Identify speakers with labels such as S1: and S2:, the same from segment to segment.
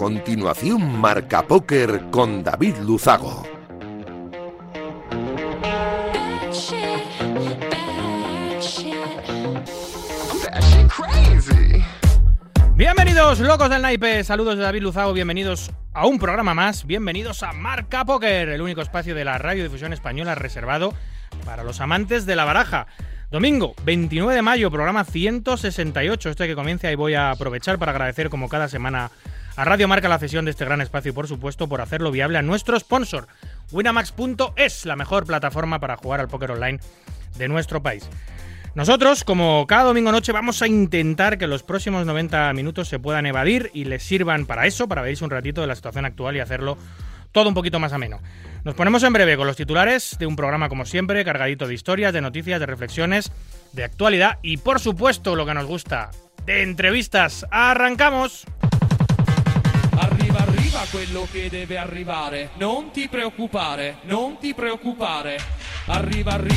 S1: continuación Marca Póker con David Luzago.
S2: Bienvenidos, locos del naipe. Saludos de David Luzago. Bienvenidos a un programa más. Bienvenidos a Marca Póker, el único espacio de la radiodifusión española reservado para los amantes de la baraja. Domingo, 29 de mayo, programa 168, este que comienza y voy a aprovechar para agradecer como cada semana a Radio Marca la cesión de este gran espacio y por supuesto por hacerlo viable a nuestro sponsor, Winamax.es, la mejor plataforma para jugar al póker online de nuestro país. Nosotros, como cada domingo noche, vamos a intentar que los próximos 90 minutos se puedan evadir y les sirvan para eso, para verse un ratito de la situación actual y hacerlo todo un poquito más ameno. Nos ponemos en breve con los titulares de un programa como siempre, cargadito de historias, de noticias, de reflexiones, de actualidad y por supuesto lo que nos gusta, de entrevistas. ¡Arrancamos!
S3: Arriva, arriva quello che deve arrivare. Non ti preoccupare, non ti preoccupare. Arrivare.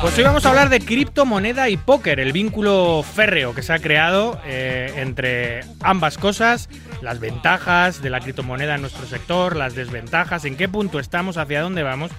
S2: Pues hoy vamos a hablar de criptomoneda y póker, el vínculo férreo que se ha creado eh, entre ambas cosas, las ventajas de la criptomoneda en nuestro sector, las desventajas, en qué punto estamos, hacia dónde vamos.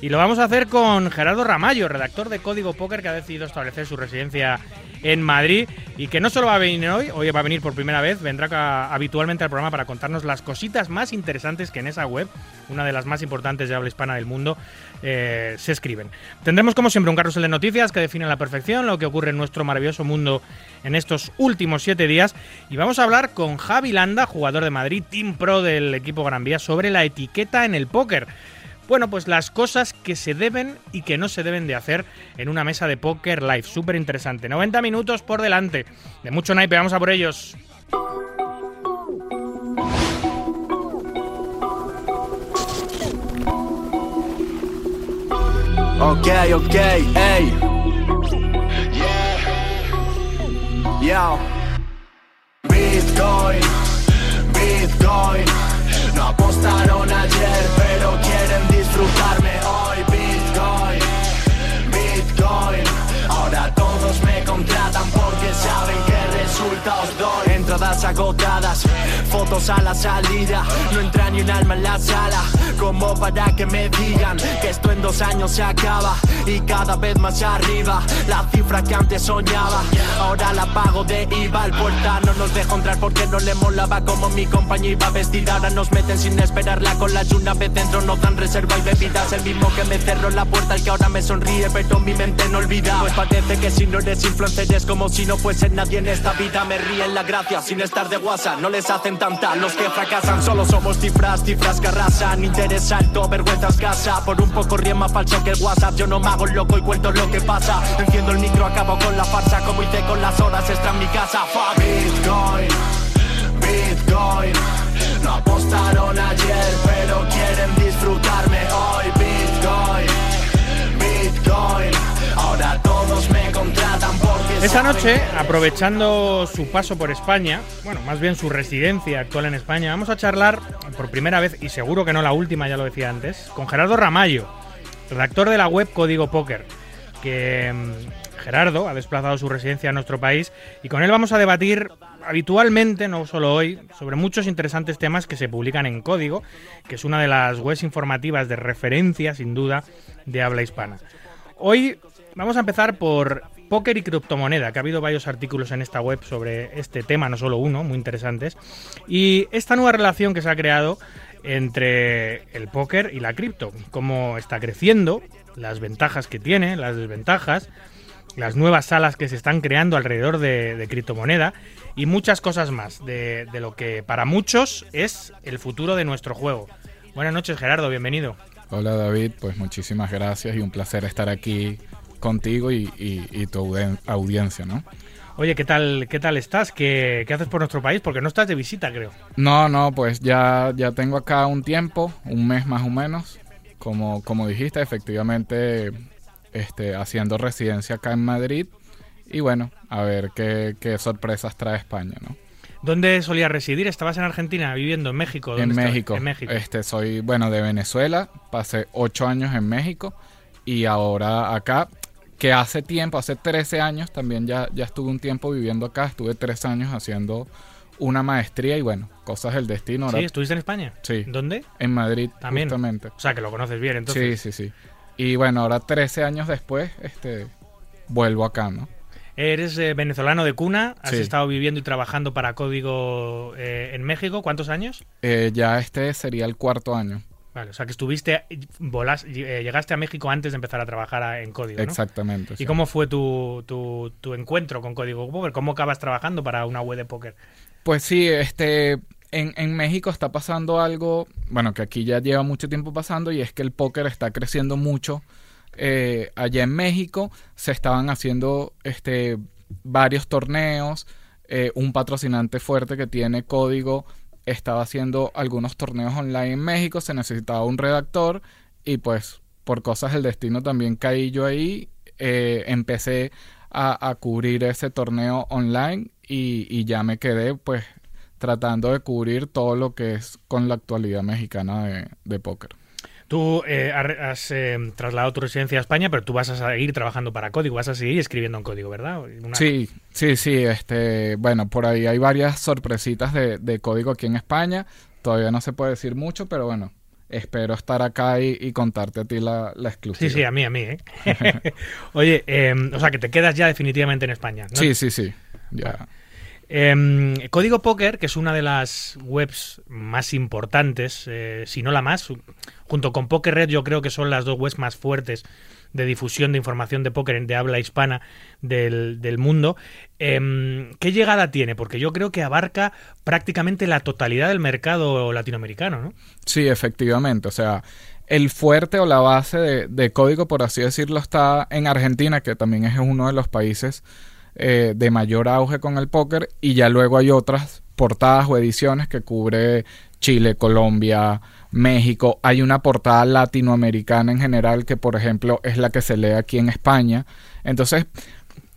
S2: Y lo vamos a hacer con Gerardo Ramallo, redactor de Código Póker, que ha decidido establecer su residencia en Madrid y que no solo va a venir hoy, hoy va a venir por primera vez, vendrá habitualmente al programa para contarnos las cositas más interesantes que en esa web, una de las más importantes de habla hispana del mundo, eh, se escriben. Tendremos como siempre un carrusel de noticias que define a la perfección lo que ocurre en nuestro maravilloso mundo en estos últimos siete días y vamos a hablar con Javi Landa, jugador de Madrid, Team Pro del equipo Gran Vía, sobre la etiqueta en el póker. Bueno, pues las cosas que se deben y que no se deben de hacer en una mesa de póker live. Súper interesante. 90 minutos por delante. De mucho naipe, vamos a por ellos.
S4: Ok, ok, ey. Yo. Bitcoin, Bitcoin. No apostaron ayer, pero quieren disfrutarme hoy. Bitcoin, Bitcoin. Ahora todos me contratan porque saben que resultados doy. Entradas agotadas, fotos a la salida. No entra ni un alma en la sala. Como para que me digan que esto en dos años se acaba y cada vez más arriba. La cifra que antes soñaba, ahora la pago de IVA. El puerta no nos dejó entrar porque no le molaba como mi compañía iba vestida. Ahora nos meten sin esperarla con la y una vez dentro nos dan reserva y bebidas. El mismo que me cerró la puerta, el que ahora me sonríe, pero mi mente no olvida. Pues parece que si no eres influencer es como si no fuese nadie en esta vida. Me ríen la gracia sin estar de guasa, no les hacen tanta. Los que fracasan solo somos cifras, cifras que arrasan. Interés alto, vergüenza escasa. Por un poco ríe más falso que el WhatsApp. Yo no me hago loco y cuento lo que pasa. Enciendo el micro, acabo con la farsa. Como hice con las horas extra en mi casa. Fuck. Bitcoin, Bitcoin. No apostaron ayer, pero quieren disfrutarme hoy.
S2: Esta noche, aprovechando su paso por España, bueno, más bien su residencia actual en España, vamos a charlar por primera vez, y seguro que no la última, ya lo decía antes, con Gerardo Ramallo, redactor de la web Código Póker, que mm, Gerardo ha desplazado su residencia a nuestro país y con él vamos a debatir habitualmente, no solo hoy, sobre muchos interesantes temas que se publican en Código, que es una de las webs informativas de referencia, sin duda, de habla hispana. Hoy vamos a empezar por póker y criptomoneda, que ha habido varios artículos en esta web sobre este tema, no solo uno, muy interesantes. Y esta nueva relación que se ha creado entre el póker y la cripto, cómo está creciendo, las ventajas que tiene, las desventajas, las nuevas salas que se están creando alrededor de, criptomoneda y muchas cosas más de, de lo que para muchos es el futuro de nuestro juego. Buenas noches Gerardo, bienvenido.
S5: Hola David, pues muchísimas gracias y un placer estar aquí contigo y, y- y tu audiencia, ¿no?
S2: Oye, ¿qué tal, qué tal estás? ¿Qué, qué haces por nuestro país? Porque no estás de visita, creo.
S5: No, no, pues ya, ya tengo acá un tiempo, un mes más o menos. Como, como dijiste, efectivamente, este, haciendo residencia acá en Madrid. Y bueno, a ver qué, qué sorpresas trae España, ¿no?
S2: ¿Dónde solías residir? ¿Estabas en Argentina, viviendo en México? ¿Dónde
S5: En
S2: estabas?
S5: México.
S2: En México.
S5: Este, soy, bueno, de Venezuela. Pasé ocho años en México. Y ahora acá, que hace tiempo, hace 13 años, también ya, ya estuve un tiempo viviendo acá, estuve tres años haciendo una maestría y bueno, cosas del destino.
S2: ¿Sí? ¿Estuviste en España?
S5: Sí.
S2: ¿Dónde?
S5: en Madrid,
S2: También.
S5: justamente.
S2: O sea, que lo conoces bien, entonces.
S5: Sí, sí, sí. Y bueno, ahora 13 años después, este, vuelvo acá, ¿no?
S2: Eres eh, venezolano de cuna, has
S5: Sí.
S2: estado viviendo y trabajando para Código eh, en México. ¿Cuántos años?
S5: Eh, ya este sería el cuarto año.
S2: Vale, o sea que estuviste, volas- eh, llegaste a México antes de empezar a trabajar en Código, ¿no?
S5: Exactamente.
S2: ¿Y
S5: sí.
S2: cómo fue tu, tu, tu encuentro con Código Póker? ¿Cómo acabas trabajando para una web de póker?
S5: Pues sí, este, en, en México está pasando algo, bueno, que aquí ya lleva mucho tiempo pasando y es que el póker está creciendo mucho. Eh, allá en México se estaban haciendo este, varios torneos, eh, un patrocinante fuerte que tiene código estaba haciendo algunos torneos online en México, se necesitaba un redactor y pues por cosas del destino también caí yo ahí, eh, empecé a, a cubrir ese torneo online y, y ya me quedé pues tratando de cubrir todo lo que es con la actualidad mexicana de, de póker.
S2: Tú eh, has eh, trasladado tu residencia a España, pero tú vas a seguir trabajando para Código, vas a seguir escribiendo en Código, ¿verdad? Una-
S5: Sí, sí, sí, este, bueno, por ahí hay varias sorpresitas de, de código aquí en España, todavía no se puede decir mucho, pero bueno, espero estar acá y, y contarte a ti la, la exclusiva.
S2: Sí, sí, a mí, a mí, ¿eh? Oye, eh, o sea, que te quedas ya definitivamente en España. ¿no?
S5: Sí, sí, sí, ya.
S2: Em, Código Póker, que es una de las webs más importantes, eh, si no la más, junto con Poker Red, yo creo que son las dos webs más fuertes de difusión de información de póker de habla hispana del, del mundo. Em, ¿Qué llegada tiene? Porque yo creo que abarca prácticamente la totalidad del mercado latinoamericano, ¿no?
S5: Sí, efectivamente. O sea, el fuerte o la base de, de código, por así decirlo, está en Argentina, que también es uno de los países eh, de mayor auge con el póker. Y ya luego hay otras portadas o ediciones que cubre Chile, Colombia, México. Hay una portada latinoamericana en general que, por ejemplo, es la que se lee aquí en España. Entonces,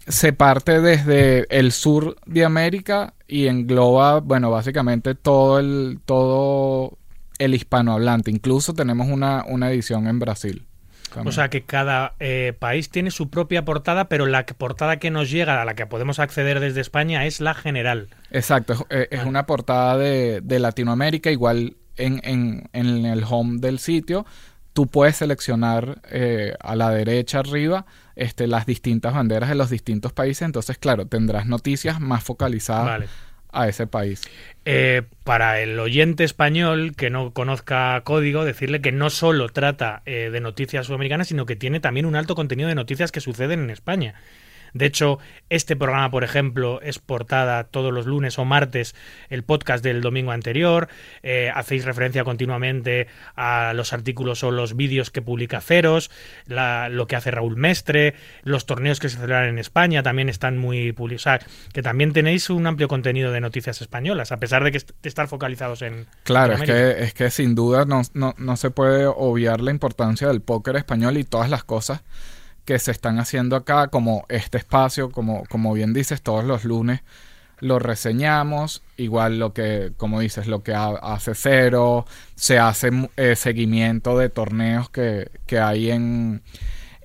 S5: se parte desde el sur de América y engloba, bueno, básicamente todo el, todo el hispanohablante. Incluso tenemos una, una edición en Brasil.
S2: O sea que cada eh, país tiene su propia portada, pero la portada que nos llega, a la que podemos acceder desde España, es la general.
S5: Exacto, es, eh, es una portada de, de Latinoamérica, igual en, en, en el home del sitio. Tú puedes seleccionar eh, a la derecha arriba este, las distintas banderas de los distintos países. Entonces, claro, tendrás noticias más focalizadas
S2: Vale.
S5: A ese país.
S2: Eh, para el oyente español que no conozca código, decirle que no solo trata eh, de noticias sudamericanas, sino que tiene también un alto contenido de noticias que suceden en España. De hecho, este programa, por ejemplo, es portada todos los lunes o martes, el podcast del domingo anterior. Eh, hacéis referencia continuamente a los artículos o los vídeos que publica Ceros, la- lo que hace Raúl Mestre, los torneos que se celebran en España también están muy publicados. que también tenéis un amplio contenido de noticias españolas, a pesar de que est- de estar focalizados en.
S5: Claro, es que, es que sin duda no, no, no se puede obviar la importancia del póker español y todas las cosas que se están haciendo acá, como este espacio, como, como bien dices, todos los lunes lo reseñamos, igual lo que, como dices, lo que ha- hace Cero, se hace eh, seguimiento de torneos que, que hay en,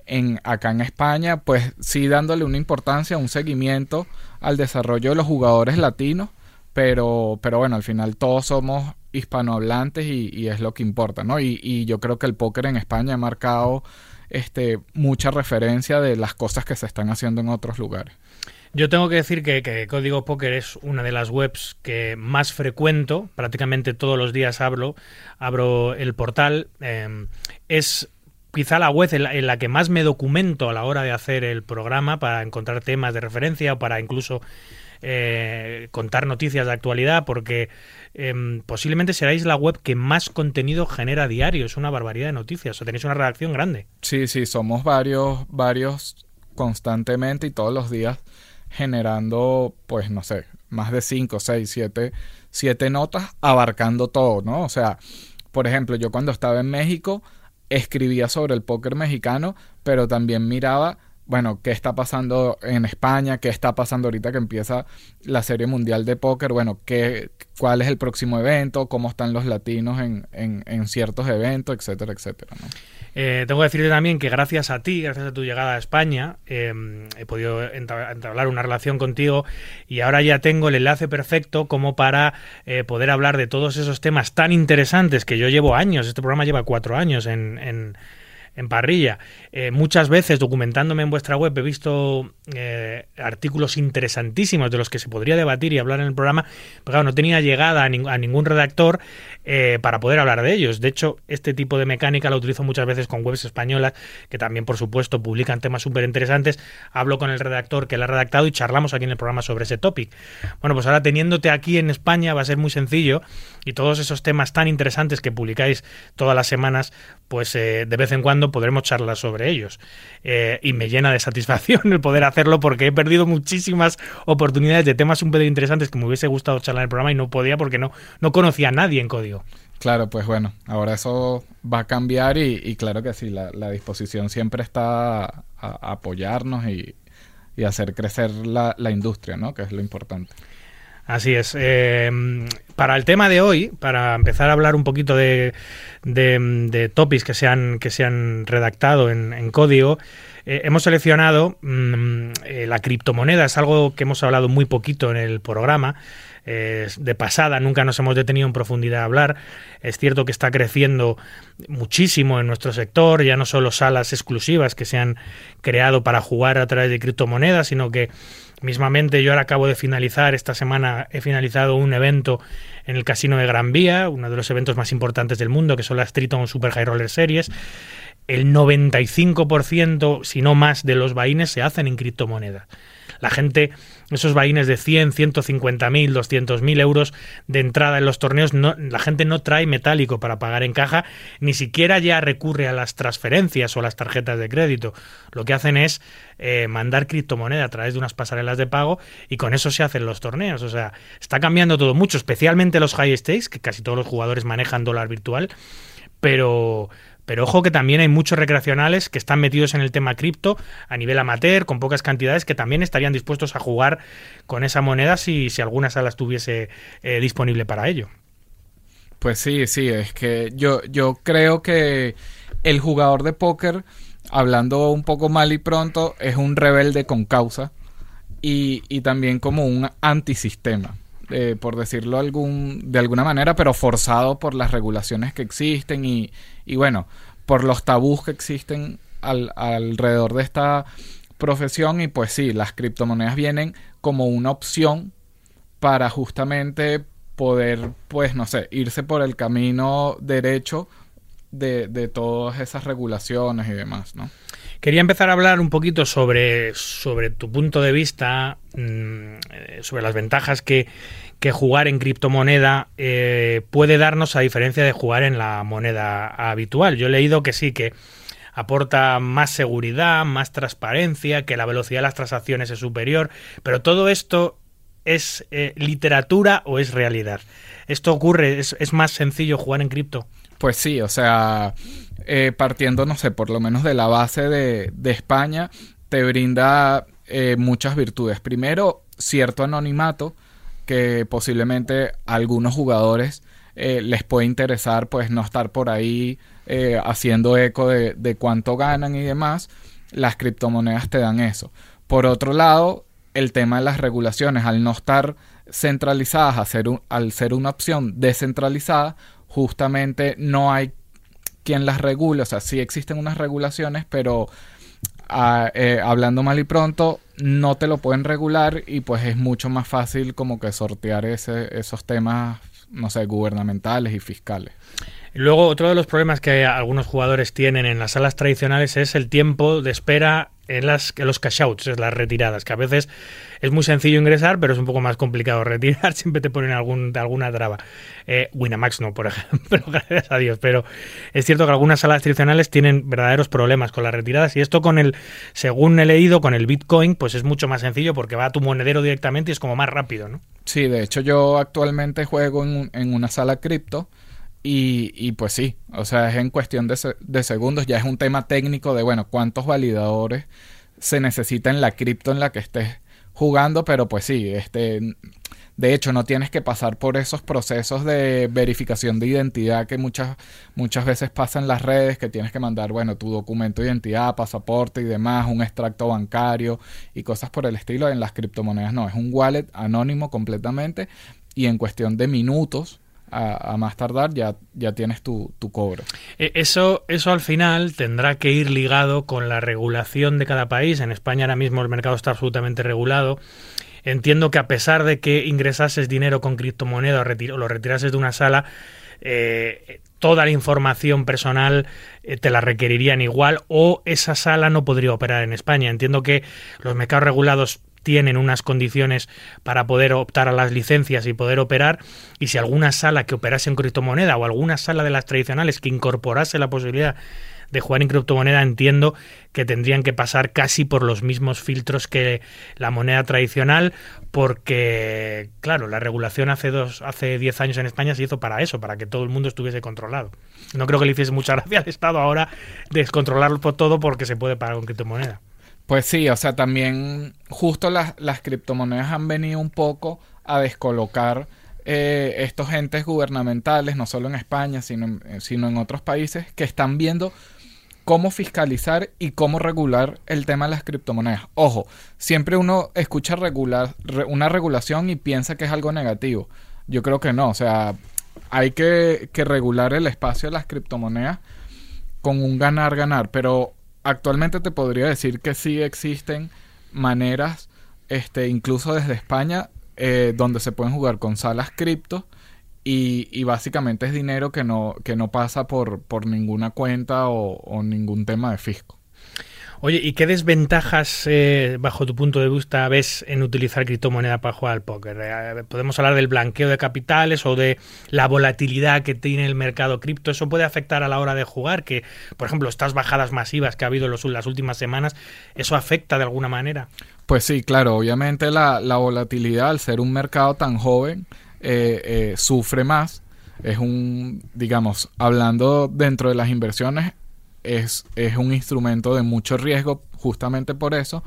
S5: en acá en España, pues sí dándole una importancia, un seguimiento al desarrollo de los jugadores latinos, pero, pero bueno, al final todos somos hispanohablantes y, y es lo que importa, ¿no? Y, y yo creo que el póker en España ha marcado este, mucha referencia de las cosas que se están haciendo en otros lugares.
S2: Yo tengo que decir que, Código Póker es una de las webs que más frecuento, prácticamente todos los días hablo, abro el portal. eh, es quizá la web en la, en la que más me documento a la hora de hacer el programa para encontrar temas de referencia o para incluso eh, contar noticias de actualidad, porque eh, posiblemente seráis la web que más contenido genera diario. Es una barbaridad de noticias. O tenéis una redacción grande.
S5: Sí, sí, somos varios, varios constantemente y todos los días generando, pues no sé, más de 5, 6, 7, siete notas abarcando todo, ¿no? O sea, por ejemplo, yo cuando estaba en México escribía sobre el póker mexicano, pero también miraba, bueno, qué está pasando en España, qué está pasando ahorita que empieza la Serie Mundial de Póker, bueno, qué, cuál es el próximo evento, cómo están los latinos en, en, en ciertos eventos, etcétera, etcétera.
S2: Eh, tengo que decirte también que gracias a ti, gracias a tu llegada a España, eh, he podido entab- entablar una relación contigo y ahora ya tengo el enlace perfecto como para eh, poder hablar de todos esos temas tan interesantes que yo llevo años, este programa lleva cuatro años en, en- en parrilla. Eh, muchas veces documentándome en vuestra web he visto eh, artículos interesantísimos de los que se podría debatir y hablar en el programa, pero claro, no tenía llegada a, ning- a ningún redactor eh, para poder hablar de ellos. De hecho, este tipo de mecánica la utilizo muchas veces con webs españolas que también, por supuesto, publican temas súper interesantes. Hablo con el redactor que la ha redactado y charlamos aquí en el programa sobre ese topic. Bueno, pues ahora teniéndote aquí en España va a ser muy sencillo y todos esos temas tan interesantes que publicáis todas las semanas, pues de vez en cuando podremos charlar sobre ellos. Eh, y me llena de satisfacción el poder hacerlo porque he perdido muchísimas oportunidades de temas súper interesantes que me hubiese gustado charlar en el programa y no podía porque no, no conocía a nadie en código.
S5: Claro, pues bueno, ahora eso va a cambiar y, y claro que sí, la, la disposición siempre está a, a apoyarnos y, y hacer crecer la, la industria, ¿no? Que es lo importante.
S2: Así es. Eh, para el tema de hoy, para empezar a hablar un poquito de, de, de topics que se han, que se han redactado en, en código, eh, hemos seleccionado mm, eh, la criptomoneda. Es algo que hemos hablado muy poquito en el programa. Eh, de pasada, nunca nos hemos detenido en profundidad a hablar. Es cierto que está creciendo muchísimo en nuestro sector, ya no solo salas exclusivas que se han creado para jugar a través de criptomonedas, sino que Mismamente yo ahora acabo de finalizar, esta semana he finalizado un evento en el Casino de Gran Vía, uno de los eventos más importantes del mundo, que son las Triton Super High Roller Series. El 95%, si no más, de los vaines se hacen en criptomonedas. La gente, esos vaines de 100, 150 mil, 200 mil euros de entrada en los torneos, la gente no trae metálico para pagar en caja, ni siquiera ya recurre a las transferencias o las tarjetas de crédito. Lo que hacen es eh, mandar criptomoneda a través de unas pasarelas de pago y con eso se hacen los torneos. O sea, está cambiando todo mucho, especialmente los high stakes, que casi todos los jugadores manejan dólar virtual, pero pero ojo que también hay muchos recreacionales que están metidos en el tema cripto a nivel amateur, con pocas cantidades, que también estarían dispuestos a jugar con esa moneda si, alguna sala estuviese eh, disponible para ello.
S5: Pues sí, sí, es que yo, yo creo que el jugador de póker, hablando un poco mal y pronto, es un rebelde con causa y, y también como un antisistema. Eh, por decirlo algún, de alguna manera, pero forzado por las regulaciones que existen y, y bueno, por los tabús que existen al, alrededor de esta profesión. Y pues sí, las criptomonedas vienen como una opción para justamente poder, pues no sé, irse por el camino derecho de, de todas esas regulaciones y demás, ¿no?
S2: Quería empezar a hablar un poquito sobre, sobre tu punto de vista, sobre las ventajas que, que jugar en criptomoneda eh, puede darnos a diferencia de jugar en la moneda habitual. Yo he leído que sí, que aporta más seguridad, más transparencia, que la velocidad de las transacciones es superior, pero todo esto es eh, literatura o es realidad. ¿Esto ocurre? ¿Es, es más sencillo jugar en cripto?
S5: Pues sí, o sea, eh, partiendo, no sé, por lo menos de la base de, de España, te brinda eh, muchas virtudes. Primero, cierto anonimato, que posiblemente a algunos jugadores eh, les puede interesar, pues no estar por ahí eh, haciendo eco de, de cuánto ganan y demás. Las criptomonedas te dan eso. Por otro lado, el tema de las regulaciones, al no estar centralizadas, al ser, un, al ser una opción descentralizada, justamente no hay quien las regule, o sea, sí existen unas regulaciones, pero eh, hablando mal y pronto, no te lo pueden regular y pues es mucho más fácil como que sortear ese, esos temas, no sé, gubernamentales y fiscales.
S2: Luego, otro de los problemas que algunos jugadores tienen en las salas tradicionales es el tiempo de espera en, las, en los cash-outs, es las retiradas, que a veces es muy sencillo ingresar, pero es un poco más complicado retirar, siempre te ponen algún, alguna traba. Eh, Winamax no, por ejemplo, gracias a Dios, pero es cierto que algunas salas tradicionales tienen verdaderos problemas con las retiradas y esto con el, según he leído, con el Bitcoin, pues es mucho más sencillo porque va a tu monedero directamente y es como más rápido, ¿no?
S5: Sí, de hecho yo actualmente juego en, en una sala cripto. Y, y, pues sí, o sea, es en cuestión de, de, segundos, ya es un tema técnico de, bueno, cuántos validadores se necesita en la cripto en la que estés jugando, pero pues sí, este, De hecho, no tienes que pasar por esos procesos de verificación de identidad que muchas, muchas veces pasan las redes, que tienes que mandar, bueno, tu documento de identidad, pasaporte y demás, un extracto bancario y cosas por el estilo. En las criptomonedas no, es un wallet anónimo completamente y en cuestión de minutos a, más tardar ya, ya tienes tu, tu cobro.
S2: E, eso, eso al final tendrá que ir ligado con la regulación de cada país. En España ahora mismo el mercado está absolutamente regulado. Entiendo que a pesar de que ingresases dinero con criptomoneda o, lo retirases de una sala, eh, toda la información personal eh, te la requerirían igual o esa sala no podría operar en España. Entiendo que los mercados regulados tienen unas condiciones para poder optar a las licencias y poder operar, y si alguna sala que operase en criptomoneda o alguna sala de las tradicionales que incorporase la posibilidad de jugar en criptomoneda, entiendo que tendrían que pasar casi por los mismos filtros que la moneda tradicional, porque, claro, la regulación hace dos, hace 10 años en España se hizo para eso, para que todo el mundo estuviese controlado. No creo que le hiciese mucha gracia al Estado ahora descontrolarlo por todo porque se puede pagar con criptomoneda.
S5: Pues sí, o sea, también justo las, las criptomonedas han venido un poco a descolocar eh, estos entes gubernamentales, no solo en España, sino, eh, sino en otros países, que están viendo cómo fiscalizar y cómo regular el tema de las criptomonedas. Ojo, siempre uno escucha regular, una regulación y piensa que es algo negativo. Yo creo que no, o sea, hay que, que regular el espacio de las criptomonedas con un ganar-ganar, pero actualmente te podría decir que sí existen maneras, este, incluso desde España, eh, donde se pueden jugar con salas cripto y, básicamente es dinero que no, que no pasa por, por ninguna cuenta o ningún tema de fisco.
S2: Oye, ¿y qué desventajas, eh, bajo tu punto de vista, ves en utilizar criptomoneda para jugar al póker? Eh, podemos hablar del blanqueo de capitales o de la volatilidad que tiene el mercado cripto. ¿Eso puede afectar a la hora de jugar? Que, por ejemplo, estas bajadas masivas que ha habido en las últimas semanas, ¿eso afecta de alguna manera?
S5: Pues sí, claro. Obviamente la, volatilidad, al ser un mercado tan joven, eh, sufre más. Es un, digamos, hablando dentro de las inversiones, es, un instrumento de mucho riesgo justamente por eso.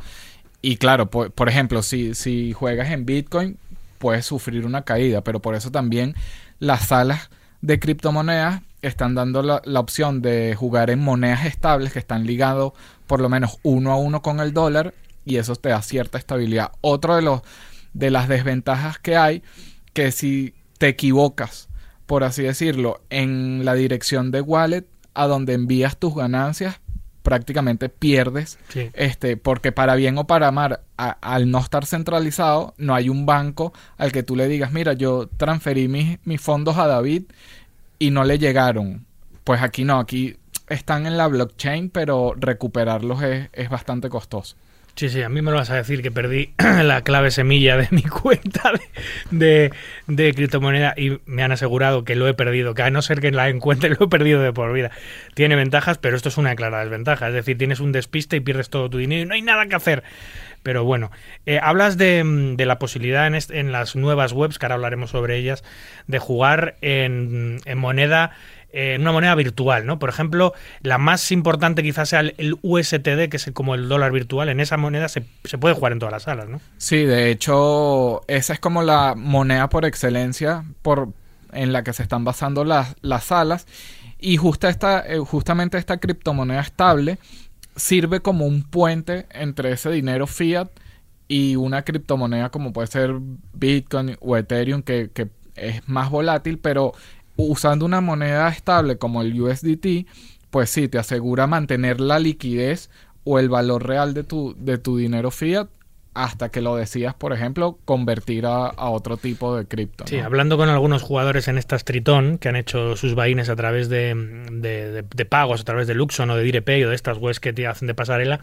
S5: Y claro, por, ejemplo, si, si juegas en Bitcoin, puedes sufrir una caída, pero por eso también las salas de criptomonedas están dando la, la, opción de jugar en monedas estables que están ligados por lo menos uno a uno con el dólar y eso te da cierta estabilidad. Otro de los de las desventajas que hay que si te equivocas, por así decirlo, en la dirección de wallet a donde envías tus ganancias, prácticamente pierdes. Este, porque para bien o para mal, al no estar centralizado, no hay un banco al que tú le digas, mira, yo transferí mis, mis fondos a David y no le llegaron. Pues aquí no, aquí están en la blockchain, pero recuperarlos es, es bastante costoso.
S2: Sí, sí, a mí me lo vas a decir que perdí la clave semilla de mi cuenta de, de, criptomoneda y me han asegurado que lo he perdido, que a no ser que la encuentre lo he perdido de por vida. Tiene ventajas, pero esto es una clara desventaja. Es decir, tienes un despiste y pierdes todo tu dinero y no hay nada que hacer. Pero bueno, eh, hablas de, de, la posibilidad en, en, las nuevas webs, que ahora hablaremos sobre ellas, de jugar en, en moneda en una moneda virtual, ¿no? Por ejemplo, la más importante quizás sea el, USTD, que es como el dólar virtual. En esa moneda se, puede jugar en todas las salas, ¿no?
S5: Sí, de hecho, esa es como la moneda por excelencia por, en la que se están basando las, las salas. Y justa esta, eh, justamente esta criptomoneda estable sirve como un puente entre ese dinero fiat y una criptomoneda como puede ser Bitcoin o Ethereum, que, que es más volátil, pero usando una moneda estable como el USDT, pues sí, te asegura mantener la liquidez o el valor real de tu, de tu dinero fiat hasta que lo decidas, por ejemplo, convertir a, otro tipo de cripto.
S2: Sí, hablando con algunos jugadores en estas Tritón que han hecho sus vaines a través de, de, pagos, a través de Luxon o de DirePay o de estas webs que te hacen de pasarela,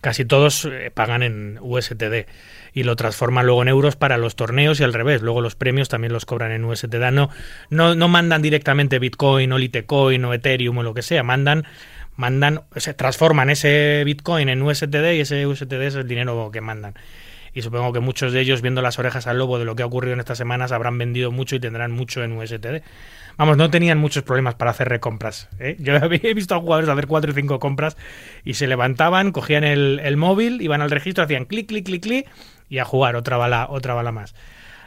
S2: casi todos eh, pagan en USTD y lo transforman luego en euros para los torneos y al revés. Luego los premios también los cobran en USDT. No, no, no mandan directamente Bitcoin o Litecoin o Ethereum o lo que sea. Mandan, mandan, se transforman ese Bitcoin en USDT y ese USDT es el dinero que mandan. Y supongo que muchos de ellos, viendo las orejas al lobo de lo que ha ocurrido en estas semanas, habrán vendido mucho y tendrán mucho en USDT. Vamos, no tenían muchos problemas para hacer recompras. ¿eh? Yo he visto a jugadores hacer cuatro y cinco compras y se levantaban, cogían el, el móvil, iban al registro, hacían clic, clic, clic, clic y a jugar otra bala, otra bala más.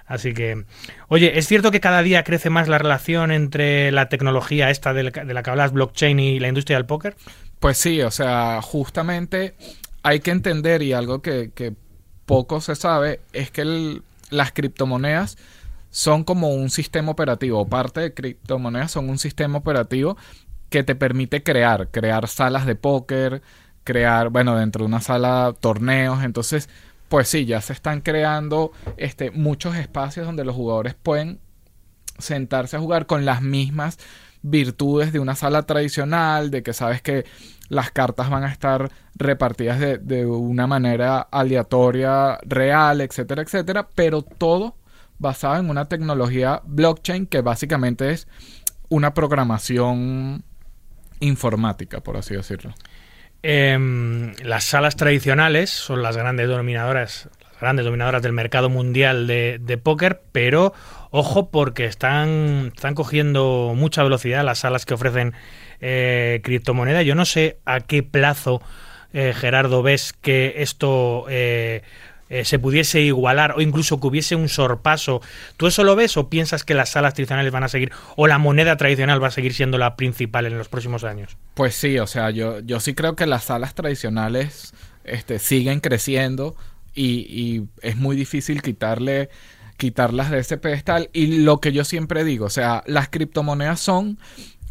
S2: Así que, oye, ¿es cierto que cada día crece más la relación entre la tecnología esta de la, que hablas, blockchain, y la industria del póker?
S5: Pues sí, o sea, justamente hay que entender y algo que, poco se sabe es que las criptomonedas son como un sistema operativo, parte de criptomonedas son un sistema operativo que te permite crear, crear salas de póker, crear, bueno, dentro de una sala torneos, entonces, pues sí, ya se están creando este muchos espacios donde los jugadores pueden sentarse a jugar con las mismas virtudes de una sala tradicional, de que sabes que las cartas van a estar repartidas de, de una manera aleatoria, real, etcétera, etcétera, pero todo basado en una tecnología blockchain que básicamente es una programación informática, por así decirlo.
S2: Em, las salas tradicionales son las grandes dominadoras, las grandes dominadoras del mercado mundial de, póker, pero ojo porque están, están cogiendo mucha velocidad las salas que ofrecen eh, criptomoneda. Yo no sé a qué plazo, eh, Gerardo, ves que esto eh, se pudiese igualar o incluso que hubiese un sorpaso. ¿Tú eso lo ves o piensas que las salas tradicionales van a seguir o la moneda tradicional va a seguir siendo la principal en los próximos años?
S5: Pues sí, o sea, yo, yo sí creo que las salas tradicionales este, siguen creciendo y, y es muy difícil quitarle quitarlas de ese pedestal y lo que yo siempre digo, o sea, las criptomonedas son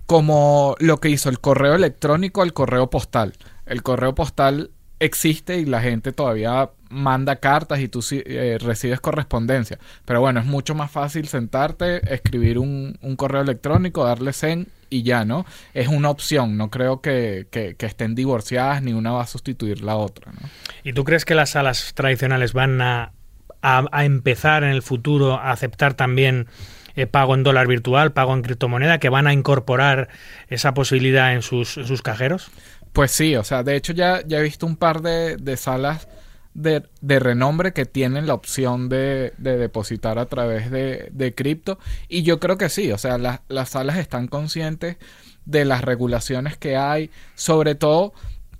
S5: como lo que hizo el correo electrónico al correo postal. El correo postal existe y la gente todavía manda cartas y tú eh, recibes correspondencia. Pero bueno, es mucho más fácil sentarte, escribir un, un correo electrónico, darle send y ya, ¿no? Es una opción, no creo que, que- que estén divorciadas ni una va a sustituir la otra, ¿no?
S2: ¿Y tú crees que las salas tradicionales van a, a- a empezar en el futuro a aceptar también eh, pago en dólar virtual, pago en criptomoneda, que van a incorporar esa posibilidad en sus, en sus cajeros?
S5: Pues sí, o sea, de hecho ya, ya he visto un par de, de salas de, renombre que tienen la opción de, de depositar a través de, de cripto. Y yo creo que sí, o sea, las- las salas están conscientes de las regulaciones que hay, sobre todo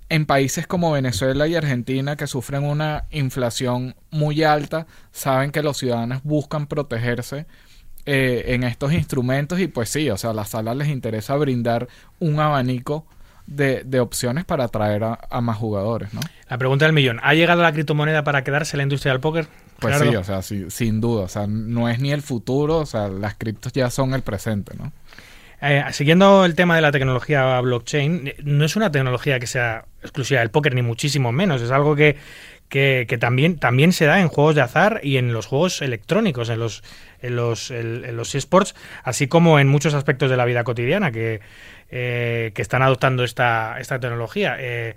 S5: en países como Venezuela y Argentina que sufren una inflación muy alta, saben que los ciudadanos buscan protegerse eh, en estos instrumentos y pues sí, o sea, a las salas les interesa brindar un abanico de, de opciones para atraer a, a más jugadores, ¿no?
S2: La pregunta del millón. ¿Ha llegado la criptomoneda para quedarse en la industria del póker?
S5: Pues
S2: Gerardo?
S5: sí, o sea, sí, sin duda, o sea, no es ni el futuro, o sea, las criptos ya son el presente, ¿no?
S2: Eh, siguiendo el tema de la tecnología blockchain, no es una tecnología que sea exclusiva del póker, ni muchísimo menos. Es algo que, que, que también, también se da en juegos de azar y en los juegos electrónicos, en los, en los, en, en los esports, así como en muchos aspectos de la vida cotidiana que, eh, que están adoptando esta, esta tecnología. Eh,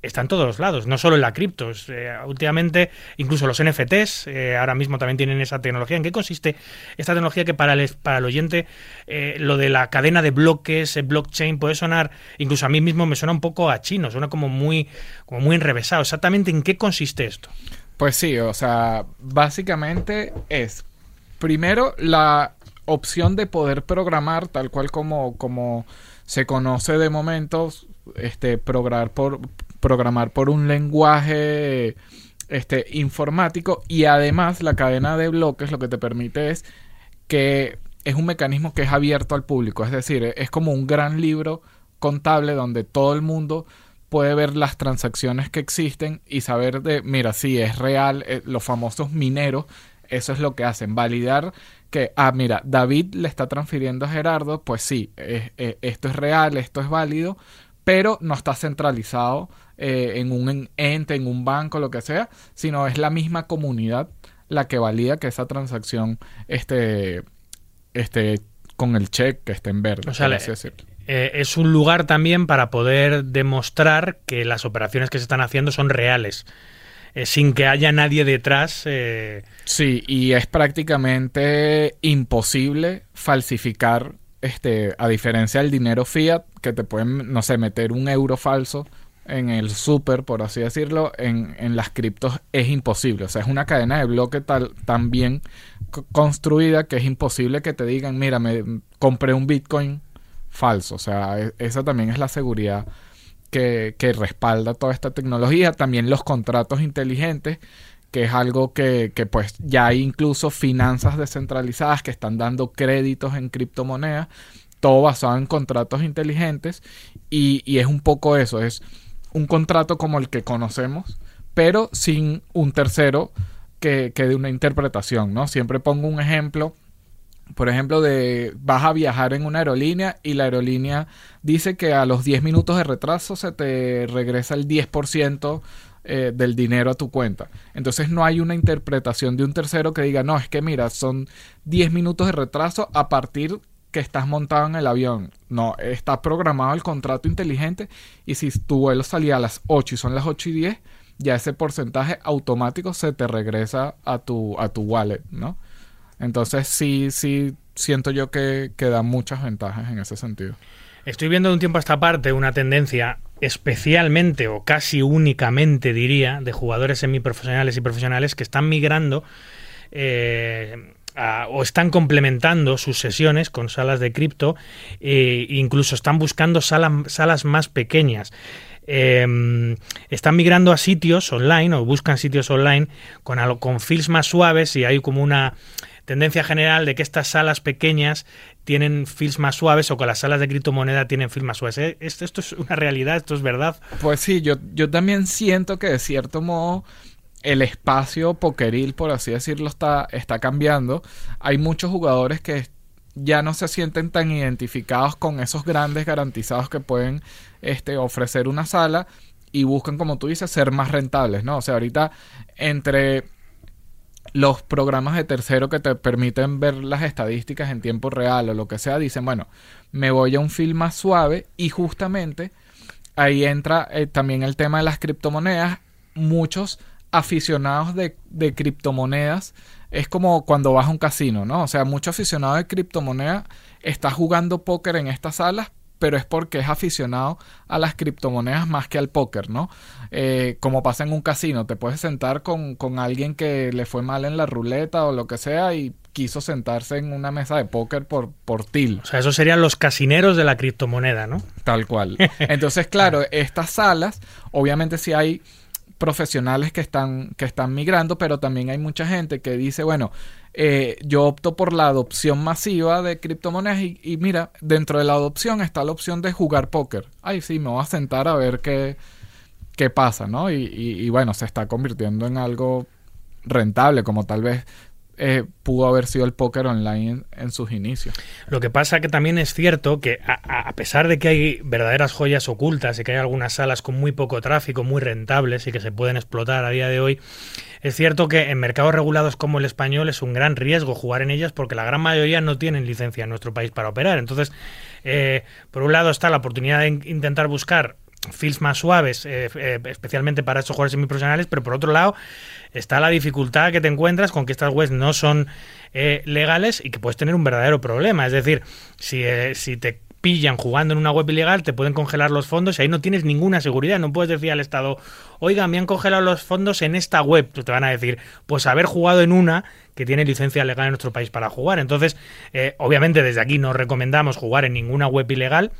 S2: está en todos los lados, no solo en la criptos. Eh, últimamente, incluso los NFTs eh, ahora mismo también tienen esa tecnología. ¿En qué consiste esta tecnología que para el, para el oyente eh, lo de la cadena de bloques, blockchain, puede sonar, incluso a mí mismo me suena un poco a chino, suena como muy, como muy enrevesado. ¿Exactamente en qué consiste esto?
S5: Pues sí, o sea, básicamente es primero la opción de poder programar tal cual como, como se conoce de momento, este, programar por, programar por un lenguaje este, informático y además la cadena de bloques lo que te permite es que es un mecanismo que es abierto al público, es decir, es como un gran libro contable donde todo el mundo puede ver las transacciones que existen y saber de, mira, si es real, eh, los famosos mineros, eso es lo que hacen, validar que, ah, mira, David le está transfiriendo a Gerardo, pues sí, eh, eh, esto es real, esto es válido, pero no está centralizado eh, en un ente, en un banco, lo que sea, sino es la misma comunidad la que valida que esa transacción esté, esté con el check que esté en verde.
S2: O sea, le-. Eh, es un lugar también para poder demostrar que las operaciones que se están haciendo son reales, eh, sin que haya nadie detrás. eh,
S5: Sí, y es prácticamente imposible falsificar, este, a diferencia del dinero fiat, que te pueden, no sé, meter un euro falso en el super, por así decirlo, en, en las criptos es imposible. O sea, es una cadena de bloque tal, tan bien co- construida que es imposible que te digan, mira, me compré un Bitcoin falso. O sea, e- esa también es la seguridad que, respalda toda esta tecnología. También los contratos inteligentes que es algo que, pues ya hay incluso finanzas descentralizadas que están dando créditos en criptomonedas, todo basado en contratos inteligentes y, es un poco eso, es un contrato como el que conocemos, pero sin un tercero que, que de una interpretación, ¿no? Siempre pongo un ejemplo por ejemplo, de vas a viajar en una aerolínea y la aerolínea dice que a los 10 minutos de retraso se te regresa el 10% eh, del dinero a tu cuenta. Entonces no hay una interpretación de un tercero que diga, no, es que mira, son 10 minutos de retraso a partir que estás montado en el avión. No, está programado el contrato inteligente y si tu vuelo salía a las 8 y son las 8 y 10, ya ese porcentaje automático se te regresa a tu, a tu wallet, ¿no? Entonces sí, sí siento yo que, que da muchas ventajas en ese sentido.
S2: Estoy viendo de un tiempo a esta parte una tendencia especialmente o casi únicamente diría de jugadores semiprofesionales y profesionales que están migrando eh, a, o están complementando sus sesiones con salas de cripto e incluso están buscando salas, salas más pequeñas. Eh, están migrando a sitios online o buscan sitios online con, con feels más suaves y hay como una tendencia general de que estas salas pequeñas tienen feels más suaves o que las salas de criptomoneda tienen feels más suaves. ¿Eh? Esto, esto, es una realidad, esto es verdad.
S5: Pues sí, yo, yo también siento que de cierto modo el espacio pokeril, por así decirlo, está, está cambiando. Hay muchos jugadores que ya no se sienten tan identificados con esos grandes garantizados que pueden este, ofrecer una sala y buscan, como tú dices, ser más rentables, ¿no? O sea, ahorita entre los programas de tercero que te permiten ver las estadísticas en tiempo real o lo que sea, dicen, bueno, me voy a un film más suave y justamente ahí entra eh, también el tema de las criptomonedas. Muchos aficionados de, de, criptomonedas es como cuando vas a un casino, ¿no? O sea, muchos aficionados de criptomonedas está jugando póker en estas salas pero es porque es aficionado a las criptomonedas más que al póker, ¿no? Eh, como pasa en un casino, te puedes sentar con, con, alguien que le fue mal en la ruleta o lo que sea y quiso sentarse en una mesa de póker por, por til.
S2: O sea, esos serían los casineros de la criptomoneda, ¿no?
S5: Tal cual. Entonces, claro, estas salas, obviamente si hay profesionales que están, que están migrando, pero también hay mucha gente que dice, bueno, eh, yo opto por la adopción masiva de criptomonedas y, y, mira, dentro de la adopción está la opción de jugar póker. Ay, sí, me voy a sentar a ver qué, qué pasa, ¿no? Y, y, y bueno, se está convirtiendo en algo rentable, como tal vez eh, pudo haber sido el póker online en, sus inicios.
S2: Lo que pasa que también es cierto que a, pesar de que hay verdaderas joyas ocultas y que hay algunas salas con muy poco tráfico, muy rentables y que se pueden explotar a día de hoy, es cierto que en mercados regulados como el español es un gran riesgo jugar en ellas porque la gran mayoría no tienen licencia en nuestro país para operar. Entonces, eh, por un lado está la oportunidad de intentar buscar feels más suaves, eh, eh, especialmente para estos jugadores semiprofesionales, pero por otro lado está la dificultad que te encuentras con que estas webs no son eh, legales y que puedes tener un verdadero problema. Es decir, si, eh, si te pillan jugando en una web ilegal, te pueden congelar los fondos y ahí no tienes ninguna seguridad. No puedes decir al Estado, oiga, me han congelado los fondos en esta web. Te van a decir, pues haber jugado en una que tiene licencia legal en nuestro país para jugar. Entonces, eh, obviamente desde aquí no recomendamos jugar en ninguna web ilegal,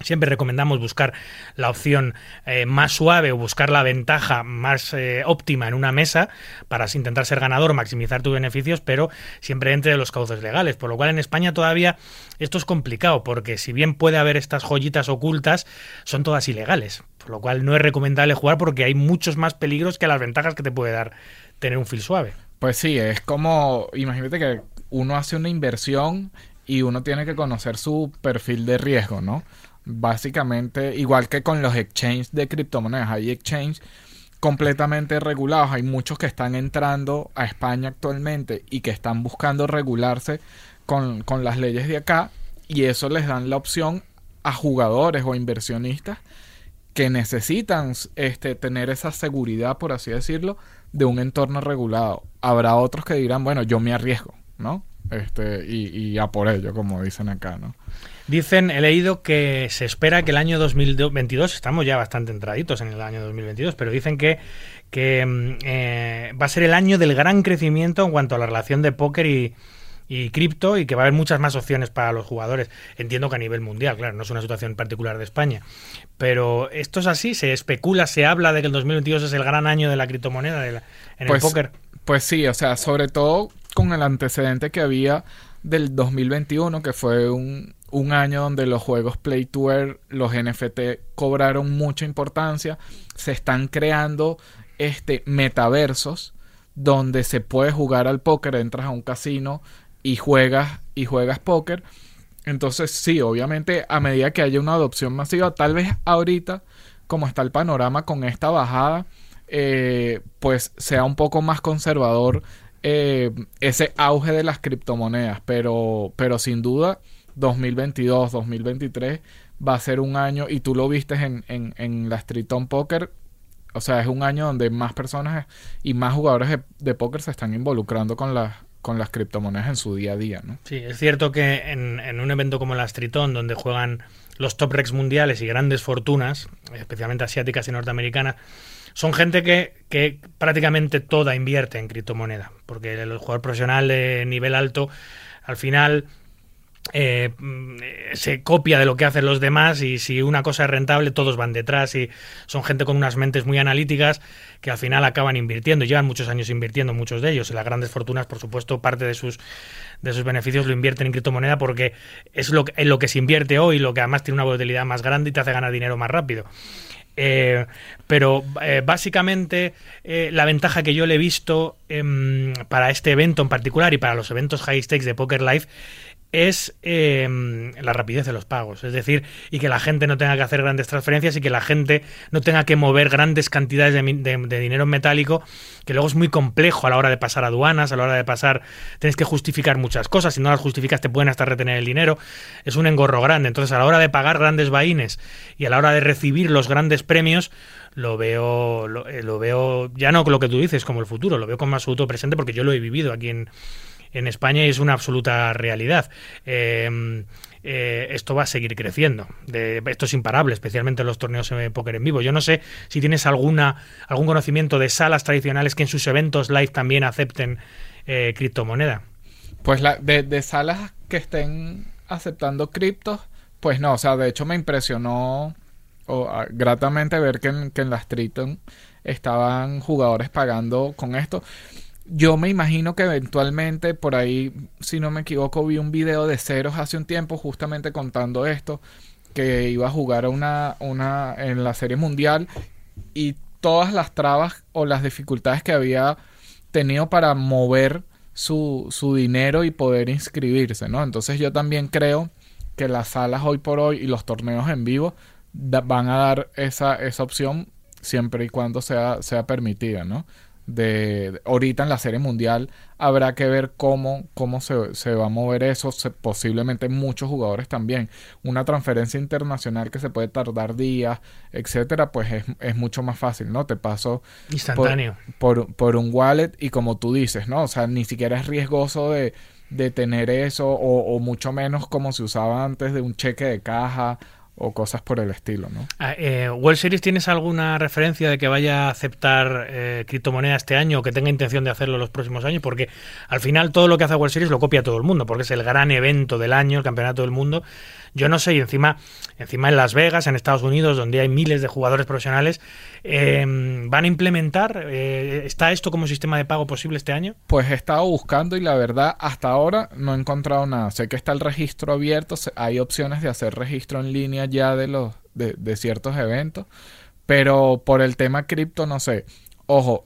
S2: Siempre recomendamos buscar la opción eh, más suave o buscar la ventaja más eh, óptima en una mesa para intentar ser ganador, maximizar tus beneficios, pero siempre entre los cauces legales. Por lo cual en España todavía esto es complicado, porque si bien puede haber estas joyitas ocultas, son todas ilegales. Por lo cual no es recomendable jugar porque hay muchos más peligros que las ventajas que te puede dar tener un feel suave.
S5: Pues sí, es como, imagínate que uno hace una inversión y uno tiene que conocer su perfil de riesgo, ¿no? Básicamente igual que con los exchanges de criptomonedas. Hay exchanges completamente regulados. Hay muchos que están entrando a España actualmente y que están buscando regularse con, con las leyes de acá y eso les dan la opción a jugadores o inversionistas que necesitan este, tener esa seguridad, por así decirlo, de un entorno regulado. Habrá otros que dirán, bueno, yo me arriesgo, ¿no? Este, y, y a por ello, como dicen acá, ¿no?
S2: Dicen, he leído que se espera que el año 2022, estamos ya bastante entraditos en el año 2022, pero dicen que, que eh, va a ser el año del gran crecimiento en cuanto a la relación de póker y, y cripto y que va a haber muchas más opciones para los jugadores. Entiendo que a nivel mundial, claro, no es una situación particular de España. Pero esto es así, se especula, se habla de que el 2022 es el gran año de la criptomoneda de la- en
S5: Pues-
S2: el póker.
S5: Pues sí, o sea, sobre todo con el antecedente que había del 2021, que fue un, un año donde los juegos Play to los NFT cobraron mucha importancia, se están creando este metaversos donde se puede jugar al póker, entras a un casino y juegas y juegas póker. Entonces, sí, obviamente a medida que haya una adopción masiva, tal vez ahorita como está el panorama con esta bajada, eh, pues sea un poco más conservador eh, ese auge de las criptomonedas, pero, pero sin duda 2022, 2023 va a ser un año, y tú lo viste en, en, en la Street Poker, o sea, es un año donde más personas y más jugadores de, póker se están involucrando con las, con las criptomonedas en su día a día, ¿no?
S2: Sí, es cierto que en, en un evento como la Stritón, donde juegan los top rex mundiales y grandes fortunas, especialmente asiáticas y norteamericanas, son gente que, que prácticamente toda invierte en criptomoneda, porque el jugador profesional de nivel alto, al final eh, se copia de lo que hacen los demás y si una cosa es rentable todos van detrás y son gente con unas mentes muy analíticas que al final acaban invirtiendo llevan muchos años invirtiendo muchos de ellos. Y las grandes fortunas por supuesto parte de sus de sus beneficios lo invierten en criptomoneda porque es lo que, en lo que se invierte hoy lo que además tiene una volatilidad más grande y te hace ganar dinero más rápido. Eh, pero eh, básicamente eh, la ventaja que yo le he visto em, para este evento en particular y para los eventos high stakes de Poker Live es eh, la rapidez de los pagos. Es decir, y que la gente no tenga que hacer grandes transferencias y que la gente no tenga que mover grandes cantidades de, dinero metálico, que luego es muy complejo a la hora de pasar aduanas, a la hora de pasar, tienes que justificar muchas cosas. Si no las justificas, te pueden hasta retener el dinero. Es un engorro grande. Entonces, a la hora de pagar grandes vaines y a la hora de recibir los grandes premios, lo veo, lo, eh, lo veo ya no con lo que tú dices como el futuro, lo veo como absoluto presente porque yo lo he vivido aquí en, en España y es una absoluta realidad. Eh, eh, esto va a seguir creciendo. Esto es imparable, especialmente en los torneos de póker en vivo. Yo no sé si tienes alguna algún conocimiento de salas tradicionales que en sus eventos live también acepten eh, criptomoneda.
S5: Pues la, de, salas que estén aceptando criptos, pues no, o sea, de hecho me impresionó gratamente ver que en las Triton estaban jugadores pagando con esto. Yo me imagino que eventualmente por ahí, si no me equivoco, vi un video de ceros hace un tiempo justamente contando esto, que iba a jugar una, una en la serie mundial y todas las trabas o las dificultades que había tenido para mover su, su dinero y poder inscribirse, ¿no? Entonces yo también creo que las salas hoy por hoy y los torneos en vivo van a dar esa, esa opción siempre y cuando sea, sea permitida, ¿no? De, ahorita en la serie mundial habrá que ver cómo, cómo se, se va a mover eso, se- posiblemente muchos jugadores también. Una transferencia internacional que se puede tardar días, etcétera, pues es, es mucho más fácil, ¿no? Te paso
S2: Instantáneo.
S5: por, por un wallet y como tú dices, ¿no? O sea, ni siquiera es riesgoso de, de tener eso o, o mucho menos como se usaba antes de un cheque de caja o cosas por el estilo, ¿no?
S2: Ah, eh, Series, ¿tienes alguna referencia de que vaya a aceptar eh, criptomoneda este año o que tenga intención de hacerlo los próximos años? Porque al final todo lo que hace World Series lo copia todo el mundo, porque es el gran evento del año, el campeonato del mundo. Yo no sé, y encima, encima en Las Vegas, en Estados Unidos, donde hay miles de jugadores profesionales, eh, ¿van a implementar? eh, ¿Está esto como sistema de pago posible este año?
S5: Pues he estado buscando y la verdad hasta ahora no he encontrado nada. Sé que está el registro abierto, hay opciones de hacer registro en línea ya de los de, de ciertos eventos, pero por el tema cripto no sé. Ojo,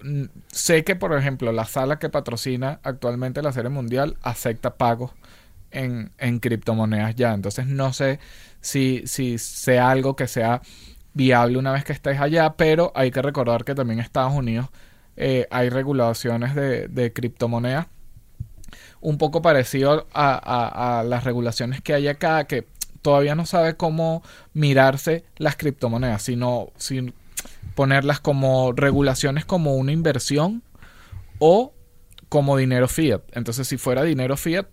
S5: sé que por ejemplo la sala que patrocina actualmente la Serie Mundial acepta pagos en, criptomonedas ya. Entonces no sé si, si sea algo que sea viable una vez que estés allá, pero hay que recordar que también en Estados Unidos eh, hay regulaciones de, de criptomonedas un poco parecido a, a- a las regulaciones que hay acá, que todavía no sabe cómo mirarse las criptomonedas, sino sin ponerlas como regulaciones como una inversión o como dinero fiat. Entonces, si fuera dinero fiat,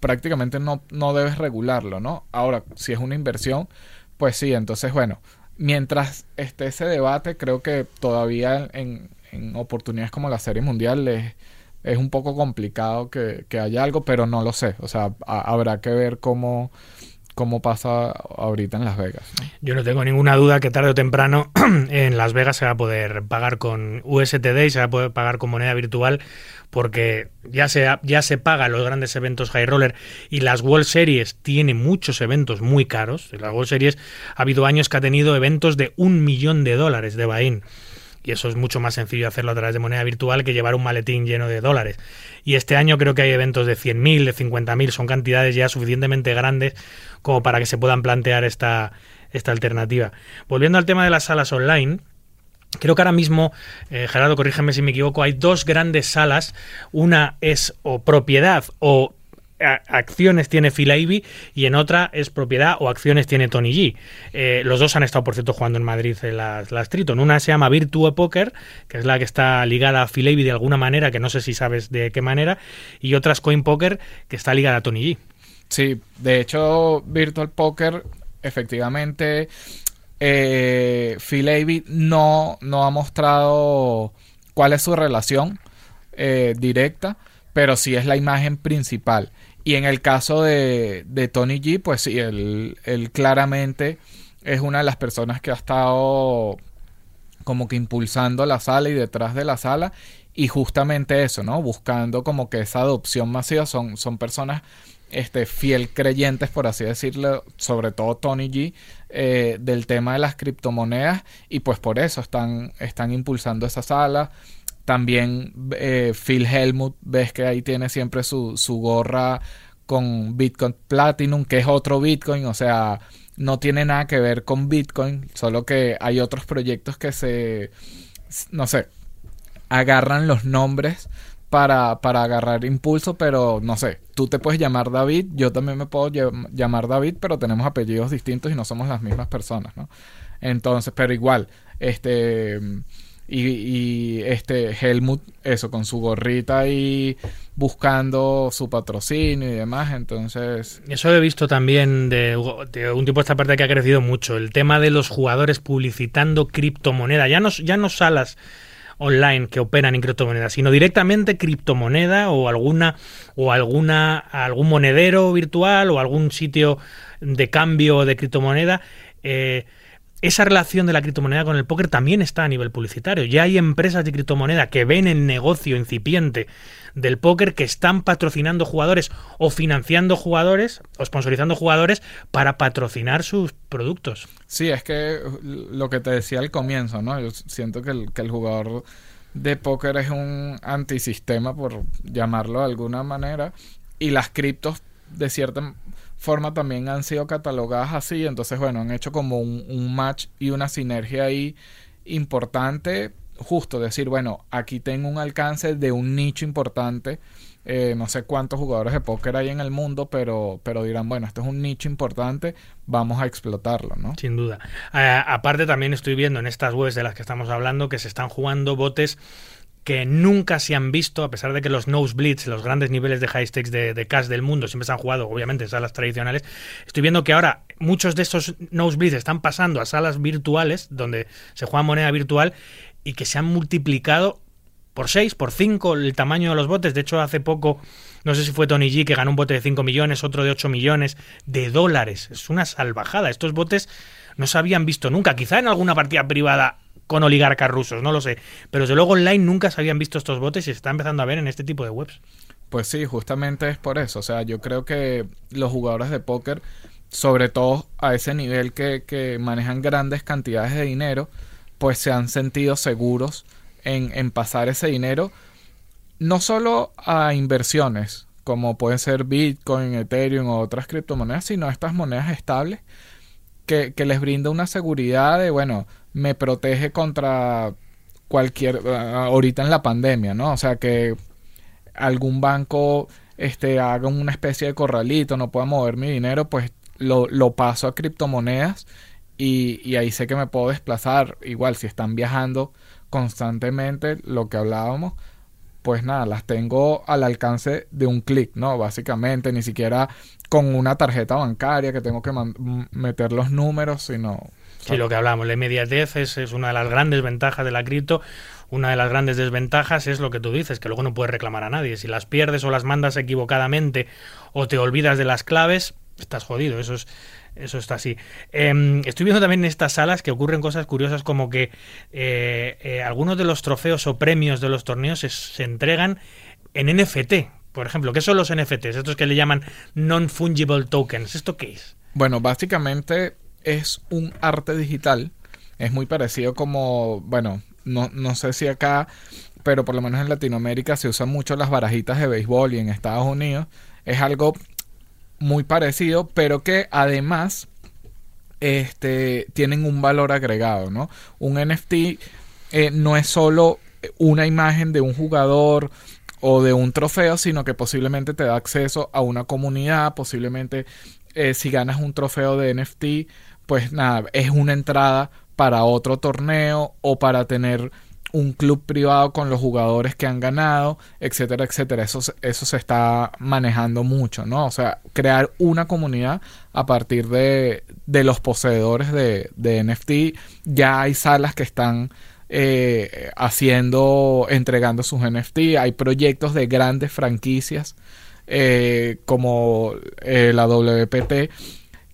S5: prácticamente no, no debes regularlo, ¿no? Ahora, si es una inversión, pues sí, entonces, bueno, mientras esté ese debate, creo que todavía en, en oportunidades como la Serie Mundial es es un poco complicado que, que haya algo, pero no lo sé. O sea, ha- habrá que ver cómo, cómo pasa ahorita en Las Vegas.
S2: Yo no tengo ninguna duda que tarde o temprano en Las Vegas se va a poder pagar con USTD y se va a poder pagar con moneda virtual porque ya se, ya se paga los grandes eventos high roller y las World Series tiene muchos eventos muy caros. Las World Series ha habido años que ha tenido eventos de un millón de dólares de buy-in. Y eso es mucho más sencillo hacerlo a través de moneda virtual que llevar un maletín lleno de dólares. Y este año creo que hay eventos de 100.000, de 50.000, son cantidades ya suficientemente grandes como para que se puedan plantear esta, esta alternativa. Volviendo al tema de las salas online, Creo que ahora mismo, eh, Gerardo, corrígeme si me equivoco, hay dos grandes salas. Una es o propiedad o a- acciones tiene Phil y en otra es propiedad o acciones tiene Tony G. Eh, los dos han estado, por cierto, jugando en Madrid las, Triton. Una se llama Virtue Poker, que es la que está ligada a Phil de alguna manera, que no sé si sabes de qué manera, y otra es Coin Poker, que está ligada a Tony G.
S5: Sí, de hecho, Virtual Poker, efectivamente, eh, Phil Avey no, no ha mostrado cuál es su relación eh, directa, pero sí es la imagen principal. Y en el caso de, de Tony G, pues sí, él, él claramente es una de las personas que ha estado como que impulsando la sala y detrás de la sala y justamente eso, ¿no? Buscando como que esa adopción masiva son, son personas este, fiel creyentes, por así decirlo, sobre todo Tony G, eh, del tema de las criptomonedas y pues por eso están, están impulsando esa sala. También eh, Phil Helmut, ves que ahí tiene siempre su, su gorra con Bitcoin Platinum, que es otro Bitcoin, o sea, no tiene nada que ver con Bitcoin, solo que hay otros proyectos que se, no sé, agarran los nombres para, para agarrar impulso, pero no sé, tú te puedes llamar David, yo también me puedo llam- llamar David, pero tenemos apellidos distintos y no somos las mismas personas, ¿no? Entonces, pero igual, este... Y, y, este Helmut, eso, con su gorrita ahí buscando su patrocinio y demás. Entonces,
S2: Eso he visto también de, un tipo de esta parte que ha crecido mucho. El tema de los jugadores publicitando criptomoneda. Ya no, ya no salas online que operan en criptomonedas, sino directamente criptomoneda o alguna o alguna algún monedero virtual o algún sitio de cambio de criptomoneda. Eh, esa relación de la criptomoneda con el póker también está a nivel publicitario. Ya hay empresas de criptomoneda que ven el negocio incipiente del póker que están patrocinando jugadores o financiando jugadores o sponsorizando jugadores para patrocinar sus productos.
S5: Sí, es que lo que te decía al comienzo, ¿no? Yo siento que el, que el jugador de póker es un antisistema, por llamarlo de alguna manera, y las criptos, de cierta forma, también han sido catalogadas así, entonces, bueno, han hecho como un, un match y una sinergia ahí importante, justo decir, bueno, aquí tengo un alcance de un nicho importante. Eh, no sé cuántos jugadores de póker hay en el mundo, pero, pero dirán, bueno, esto es un nicho importante, vamos a explotarlo, ¿no?
S2: Sin duda. Eh, aparte, también estoy viendo en estas webs de las que estamos hablando que se están jugando botes que nunca se han visto, a pesar de que los nosebleeds, los grandes niveles de high stakes de, de cash del mundo, siempre se han jugado, obviamente, en salas tradicionales. Estoy viendo que ahora muchos de estos nosebleeds están pasando a salas virtuales, donde se juega moneda virtual, y que se han multiplicado por 6, por 5 el tamaño de los botes. De hecho, hace poco, no sé si fue Tony G que ganó un bote de 5 millones, otro de 8 millones de dólares. Es una salvajada. Estos botes no se habían visto nunca. Quizá en alguna partida privada con oligarcas rusos, no lo sé. Pero desde luego online nunca se habían visto estos botes y se está empezando a ver en este tipo de webs.
S5: Pues sí, justamente es por eso. O sea, yo creo que los jugadores de póker, sobre todo a ese nivel que, que manejan grandes cantidades de dinero, pues se han sentido seguros en, en pasar ese dinero no solo a inversiones, como pueden ser Bitcoin, Ethereum o otras criptomonedas, sino a estas monedas estables que, que les brinda una seguridad de, bueno, me protege contra cualquier, ahorita en la pandemia, ¿no? O sea, que algún banco este, haga una especie de corralito, no pueda mover mi dinero, pues lo, lo paso a criptomonedas y, ahí sé que me puedo desplazar. Igual, si están viajando constantemente, lo que hablábamos, pues nada, las tengo al alcance de un clic, ¿no? Básicamente, ni siquiera con una tarjeta bancaria que tengo que meter los números, sino...
S2: Sí, lo que hablamos, la inmediatez es, es una de las grandes ventajas de la cripto. Una de las grandes desventajas es lo que tú dices, que luego no puedes reclamar a nadie. Si las pierdes o las mandas equivocadamente o te olvidas de las claves, estás jodido. Eso es, eso está así. Em, estoy viendo también en estas salas que ocurren cosas curiosas como que eh, eh, algunos de los trofeos o premios de los torneos se, entregan en NFT. Por ejemplo, ¿qué son los NFTs? Estos que le llaman non-fungible tokens. ¿Esto qué es?
S5: Bueno, básicamente es un arte digital. Es muy parecido como, bueno, no, no sé si acá, pero por lo menos en Latinoamérica se usan mucho las barajitas de béisbol y en Estados Unidos. Es algo muy parecido, pero que además este, tienen un valor agregado, ¿no? Un NFT eh, no es solo una imagen de un jugador o de un trofeo, sino que posiblemente te da acceso a una comunidad, posiblemente eh, si ganas un trofeo de NFT, pues nada, es una entrada para otro torneo o para tener un club privado con los jugadores que han ganado, etcétera, etcétera. Eso, eso se está manejando mucho, ¿no? O sea, crear una comunidad a partir de, de los poseedores de, NFT. Ya hay salas que están eh, haciendo, entregando sus NFT. Hay proyectos de grandes franquicias eh, como eh, la WPT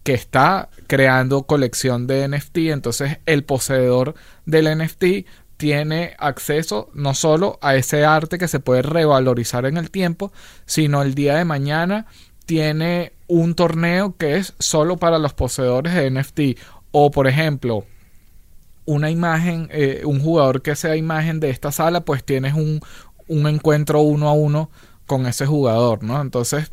S5: que está creando colección de NFT. Entonces el poseedor del NFT tiene acceso no solo a ese arte que se puede revalorizar en el tiempo, sino el día de mañana tiene un torneo que es solo para los poseedores de NFT. O por ejemplo, una imagen, eh, un jugador que sea imagen de esta sala, pues tienes un, un encuentro uno a uno con ese jugador, ¿no? Entonces,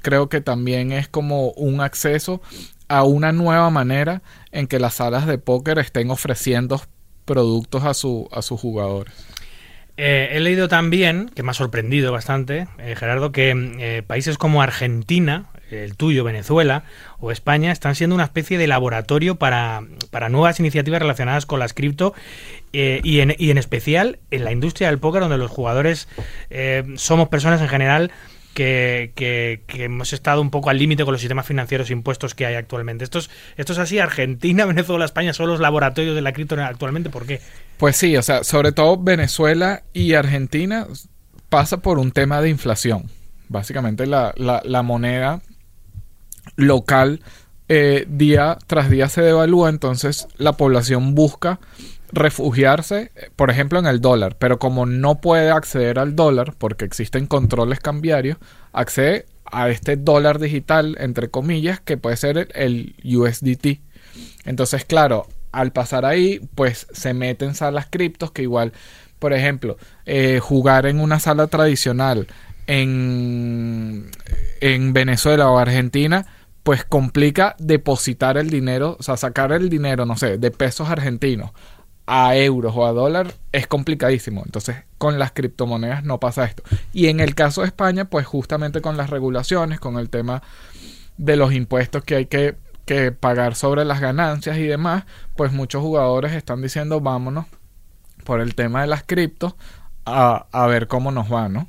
S5: creo que también es como un acceso a una nueva manera en que las salas de póker estén ofreciendo productos a, su, a sus jugadores.
S2: Eh, he leído también, que me ha sorprendido bastante, eh, Gerardo, que eh, países como Argentina, el tuyo, Venezuela o España, están siendo una especie de laboratorio para, para nuevas iniciativas relacionadas con las cripto y, en, y en especial en la industria del póker, donde los jugadores somos personas en general que, hemos estado un poco al límite con los sistemas financieros e impuestos que hay actualmente. Esto es, esto es así, Argentina, Venezuela, España son los laboratorios de la cripto actualmente, ¿por qué?
S5: Pues sí, o sea, sobre todo Venezuela y Argentina pasa por un tema de inflación. Básicamente la, la, moneda local eh, día tras día se devalúa, entonces la población busca refugiarse, por ejemplo, en el dólar, pero como no puede acceder al dólar porque existen controles cambiarios, accede a este dólar digital, entre comillas, que puede ser el, USDT. Entonces, claro, al pasar ahí, pues se meten salas criptos que igual, por ejemplo, eh, jugar en una sala tradicional en, en Venezuela o Argentina, pues complica depositar el dinero, o sea, sacar el dinero, no sé, de pesos argentinos a euros o a dólar es complicadísimo. Entonces, con las criptomonedas no pasa esto. Y en el caso de España, pues justamente con las regulaciones, con el tema de los impuestos que hay que, que pagar sobre las ganancias y demás, pues muchos jugadores están diciendo vámonos por el tema de las criptos a, a ver cómo nos va, ¿no?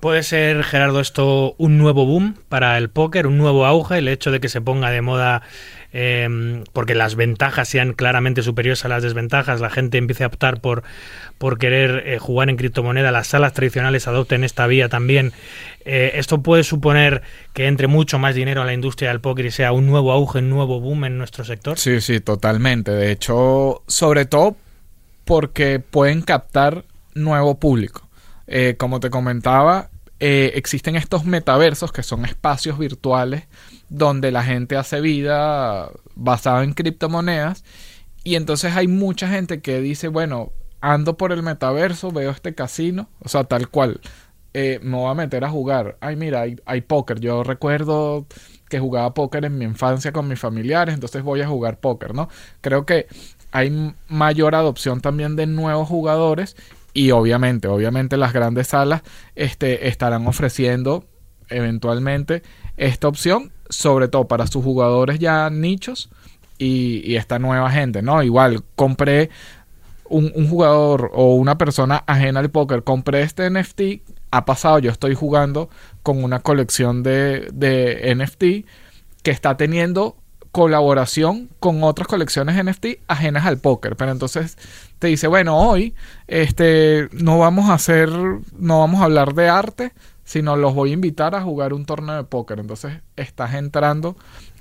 S2: ¿Puede ser, Gerardo, esto un nuevo boom para el póker, un nuevo auge, el hecho de que se ponga de moda eh, porque las ventajas sean claramente superiores a las desventajas, la gente empiece a optar por, por querer eh, jugar en criptomoneda, las salas tradicionales adopten esta vía también. Eh, ¿Esto puede suponer que entre mucho más dinero a la industria del póker y sea un nuevo auge, un nuevo boom en nuestro sector?
S5: Sí, sí, totalmente. De hecho, sobre todo porque pueden captar nuevo público. Eh, como te comentaba, eh, existen estos metaversos que son espacios virtuales donde la gente hace vida basada en criptomonedas y entonces hay mucha gente que dice, bueno, ando por el metaverso, veo este casino, o sea, tal cual, eh, me voy a meter a jugar. Ay, mira, hay, hay póker. Yo recuerdo que jugaba póker en mi infancia con mis familiares, entonces voy a jugar póker, ¿no? Creo que hay mayor adopción también de nuevos jugadores y obviamente, obviamente las grandes salas este, estarán ofreciendo eventualmente esta opción, sobre todo para sus jugadores ya nichos y, esta nueva gente, ¿no? Igual compré un, jugador o una persona ajena al póker compre este NFT, ha pasado, yo estoy jugando con una colección de, de NFT que está teniendo colaboración con otras colecciones NFT ajenas al póker. Pero entonces te dice, bueno, hoy este, no vamos a hacer, no vamos a hablar de arte, sino los voy a invitar a jugar un torneo de póker. Entonces estás entrando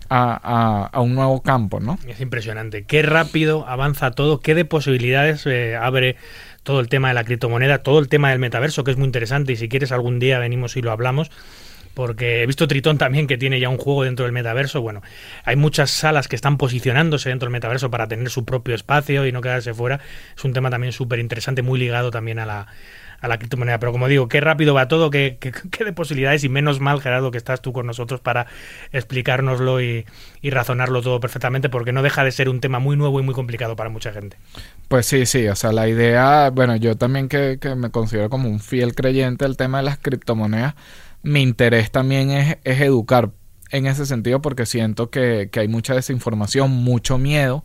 S5: a, a- a un nuevo campo, ¿no?
S2: Es impresionante. Qué rápido avanza todo, qué de posibilidades eh, abre todo el tema de la criptomoneda, todo el tema del metaverso, que es muy interesante. Y si quieres, algún día venimos y lo hablamos. Porque he visto Tritón también que tiene ya un juego dentro del metaverso. Bueno, hay muchas salas que están posicionándose dentro del metaverso para tener su propio espacio y no quedarse fuera. Es un tema también súper interesante, muy ligado también a la, a la criptomoneda. Pero como digo, qué rápido va todo, qué, qué- qué de posibilidades y menos mal, Gerardo, que estás tú con nosotros para explicárnoslo y, razonarlo todo perfectamente, porque no deja de ser un tema muy nuevo y muy complicado para mucha gente.
S5: Pues sí, sí, o sea, la idea, bueno, yo también que, que me considero como un fiel creyente del tema de las criptomonedas, mi interés también es, es educar en ese sentido porque siento que, que hay mucha desinformación, mucho miedo,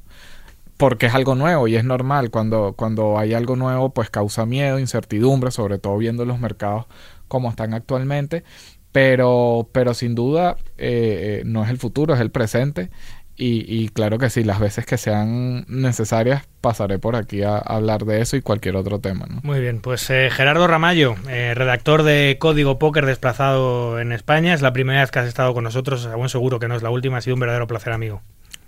S5: porque es algo nuevo y es normal, cuando, cuando hay algo nuevo pues causa miedo, incertidumbre, sobre todo viendo los mercados como están actualmente, pero, pero sin duda eh, eh, no es el futuro, es el presente y, y claro que sí, las veces que sean necesarias pasaré por aquí a, hablar de eso y cualquier otro tema. ¿no?
S2: Muy bien, pues eh, Gerardo Ramallo, eh, redactor de Código Póker desplazado en España, es la primera vez que has estado con nosotros, a buen seguro que no es la última, ha sido un verdadero placer, amigo.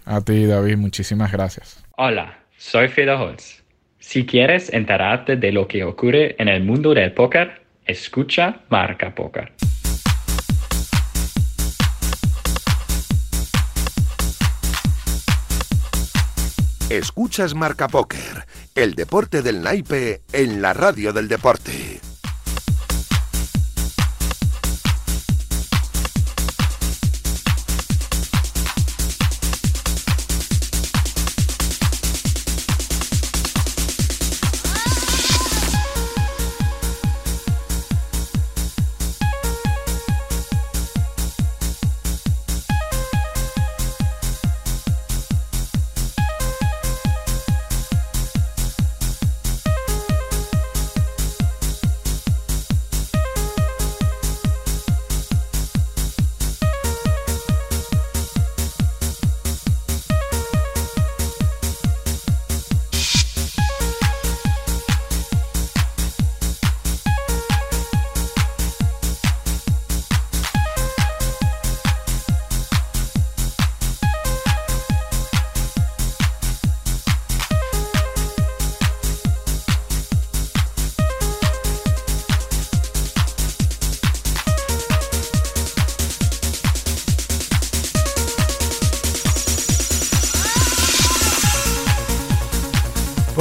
S5: A ti, David, muchísimas gracias.
S6: Hola, soy Fede Holz. Si quieres enterarte de lo que ocurre en el mundo del póker, escucha Marca Póker.
S1: Escuchas Marca Póker, el deporte del naipe en la radio del deporte.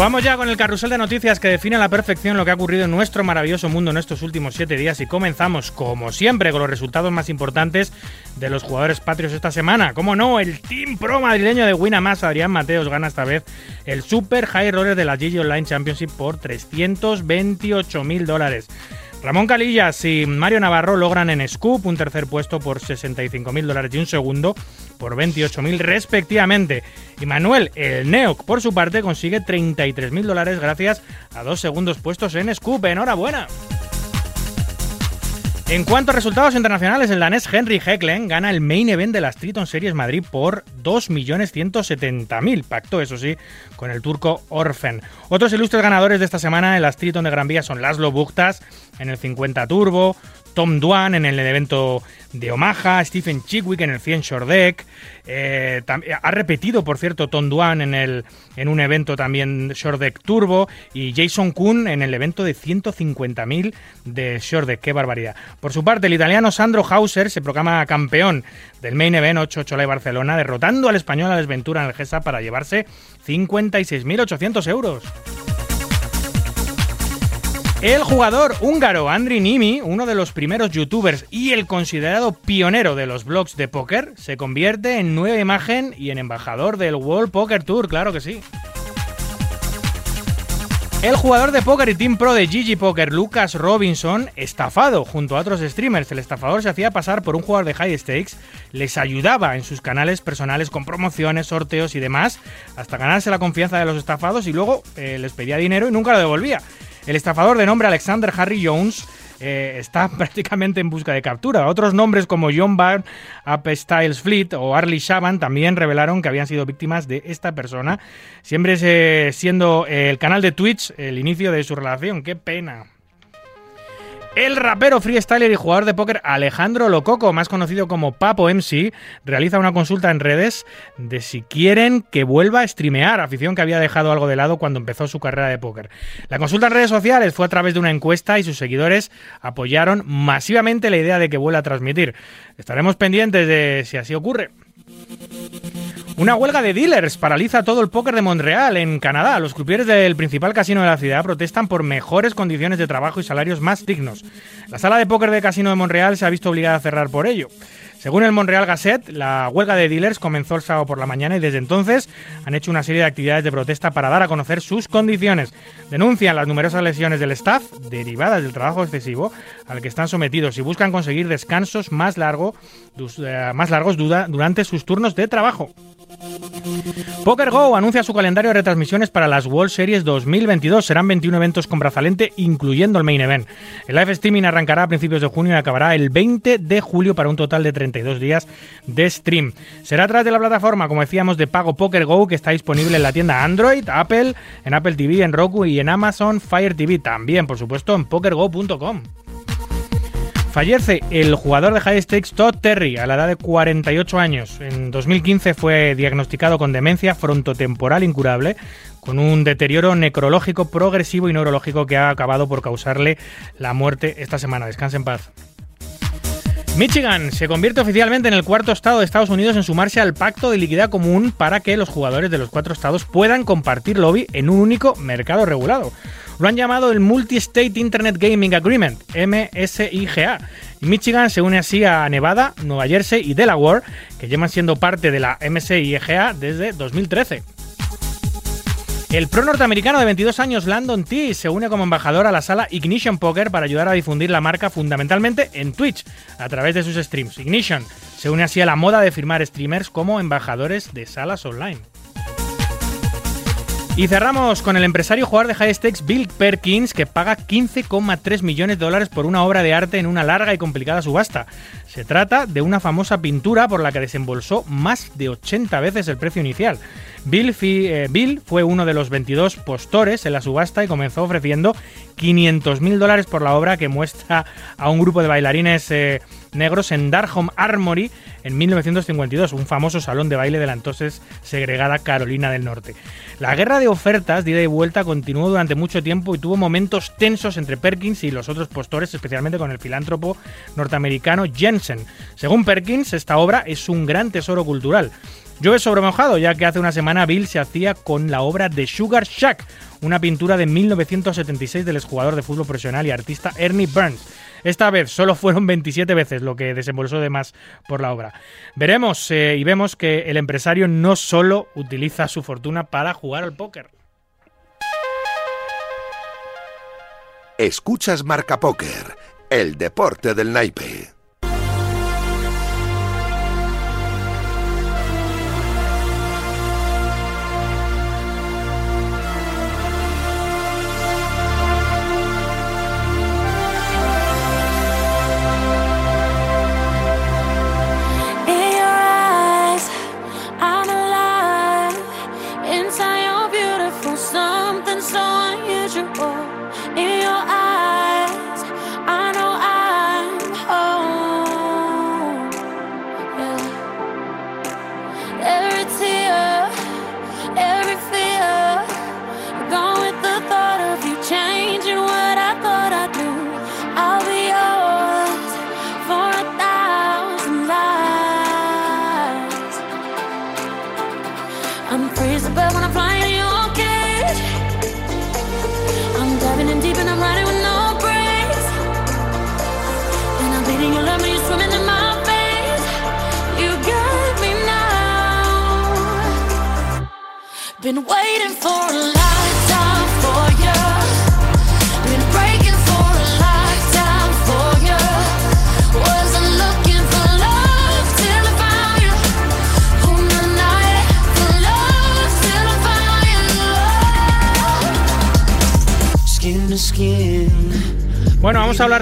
S2: Vamos ya con el carrusel de noticias que define a la perfección lo que ha ocurrido en nuestro maravilloso mundo en estos últimos siete días y comenzamos, como siempre, con los resultados más importantes de los jugadores patrios esta semana. Como no, el Team Pro madrileño de Winamax, Adrián Mateos, gana esta vez el Super High Roller de la GG Online Championship por 328 mil dólares. Ramón Calillas y Mario Navarro logran en Scoop un tercer puesto por 65 mil dólares y un segundo por 28 mil respectivamente. Y Manuel, el Neoc, por su parte, consigue 33 mil dólares gracias a dos segundos puestos en Scoop. ¡Enhorabuena! En cuanto a resultados internacionales, el danés Henry Hecklen gana el main event de las Triton Series Madrid por 2.170.000. Pacto, eso sí, con el turco Orfen. Otros ilustres ganadores de esta semana en las Triton de Gran Vía son Laszlo Buktas en el 50 Turbo, Tom Duan en el evento de Omaha, Stephen Chigwick en el 100 Short Deck. eh, ha repetido, por cierto, Tom Duan en, el, en un evento también Short Deck Turbo y Jason Kuhn en el evento de 150.000 de Short Deck. ¡Qué barbaridad! Por su parte, el italiano Sandro Hauser se proclama campeón del Main Event 8 Live Barcelona, derrotando al español Alex Ventura en el GESA para llevarse 56.800 euros. El jugador húngaro Andriy Nimi, uno de los primeros youtubers y el considerado pionero de los blogs de póker, se convierte en nueva imagen y en embajador del World Poker Tour, claro que sí. El jugador de póker y Team Pro de GG Poker, Lucas Robinson, estafado junto a otros streamers. El estafador se hacía pasar por un jugador de high stakes, les ayudaba en sus canales personales con promociones, sorteos y demás, hasta ganarse la confianza de los estafados y luego eh, les pedía dinero y nunca lo devolvía. El estafador de nombre Alexander Harry Jones eh, está prácticamente en busca de captura. Otros nombres como John Barr, Up Styles Fleet o Arlie Shaban también revelaron que habían sido víctimas de esta persona, siempre siendo el canal de Twitch el inicio de su relación. ¡Qué pena! El rapero freestyler y jugador de póker Alejandro Lococo, más conocido como Papo MC, realiza una consulta en redes de si quieren que vuelva a streamear, afición que había dejado algo de lado cuando empezó su carrera de póker. La consulta en redes sociales fue a través de una encuesta y sus seguidores apoyaron masivamente la idea de que vuelva a transmitir. Estaremos pendientes de si así ocurre. Una huelga de dealers paraliza todo el póker de Montreal, en Canadá. Los croupiers del principal casino de la ciudad protestan por mejores condiciones de trabajo y salarios más dignos. La sala de póker de casino de Montreal se ha visto obligada a cerrar por ello. Según el Montreal Gazette, la huelga de dealers comenzó el sábado por la mañana y desde entonces han hecho una serie de actividades de protesta para dar a conocer sus condiciones. Denuncian las numerosas lesiones del staff derivadas del trabajo excesivo al que están sometidos y buscan conseguir descansos más, largo, eh, más largos durante sus turnos de trabajo. Poker Go anuncia su calendario de retransmisiones para las World Series 2022. Serán 21 eventos con brazalete, incluyendo el main event. El live streaming arrancará a principios de junio y acabará el 20 de julio para un total de 32 días de stream. Será a través de la plataforma, como decíamos, de pago Poker Go, que está disponible en la tienda Android, Apple, en Apple TV, en Roku y en Amazon Fire TV. También, por supuesto, en pokergo.com. Fallece el jugador de high stakes Todd Terry a la edad de 48 años. En 2015 fue diagnosticado con demencia frontotemporal incurable, con un deterioro necrológico progresivo y neurológico que ha acabado por causarle la muerte esta semana. Descanse en paz. Michigan se convierte oficialmente en el cuarto estado de Estados Unidos en sumarse al pacto de liquidez común para que los jugadores de los cuatro estados puedan compartir lobby en un único mercado regulado. Lo han llamado el Multi-State Internet Gaming Agreement, MSIGA. Michigan se une así a Nevada, Nueva Jersey y Delaware, que llevan siendo parte de la MSIGA desde 2013. El pro norteamericano de 22 años, Landon T, se une como embajador a la sala Ignition Poker para ayudar a difundir la marca fundamentalmente en Twitch, a través de sus streams. Ignition se une así a la moda de firmar streamers como embajadores de salas online. Y cerramos con el empresario jugador de high stakes Bill Perkins, que paga 15,3 millones de dólares por una obra de arte en una larga y complicada subasta. Se trata de una famosa pintura por la que desembolsó más de 80 veces el precio inicial. Bill, eh, fue uno de los 22 postores en la subasta y comenzó ofreciendo 500 mil dólares por la obra que muestra a un grupo de bailarines eh, negros en Darham Armory en 1952, un famoso salón de baile de la entonces segregada Carolina del Norte. La guerra de ofertas de ida y vuelta continuó durante mucho tiempo y tuvo momentos tensos entre Perkins y los otros postores, especialmente con el filántropo norteamericano Según Perkins, esta obra es un gran tesoro cultural. Llueve sobre mojado, ya que hace una semana Bill se hacía con la obra de Sugar Shack, una pintura de 1976 del exjugador de fútbol profesional y artista Ernie Burns. Esta vez solo fueron 27 veces lo que desembolsó de más por la obra. Veremos eh, y vemos que el empresario no solo utiliza su fortuna para jugar al póker.
S1: Escuchas Marca Póker, el deporte del naipe.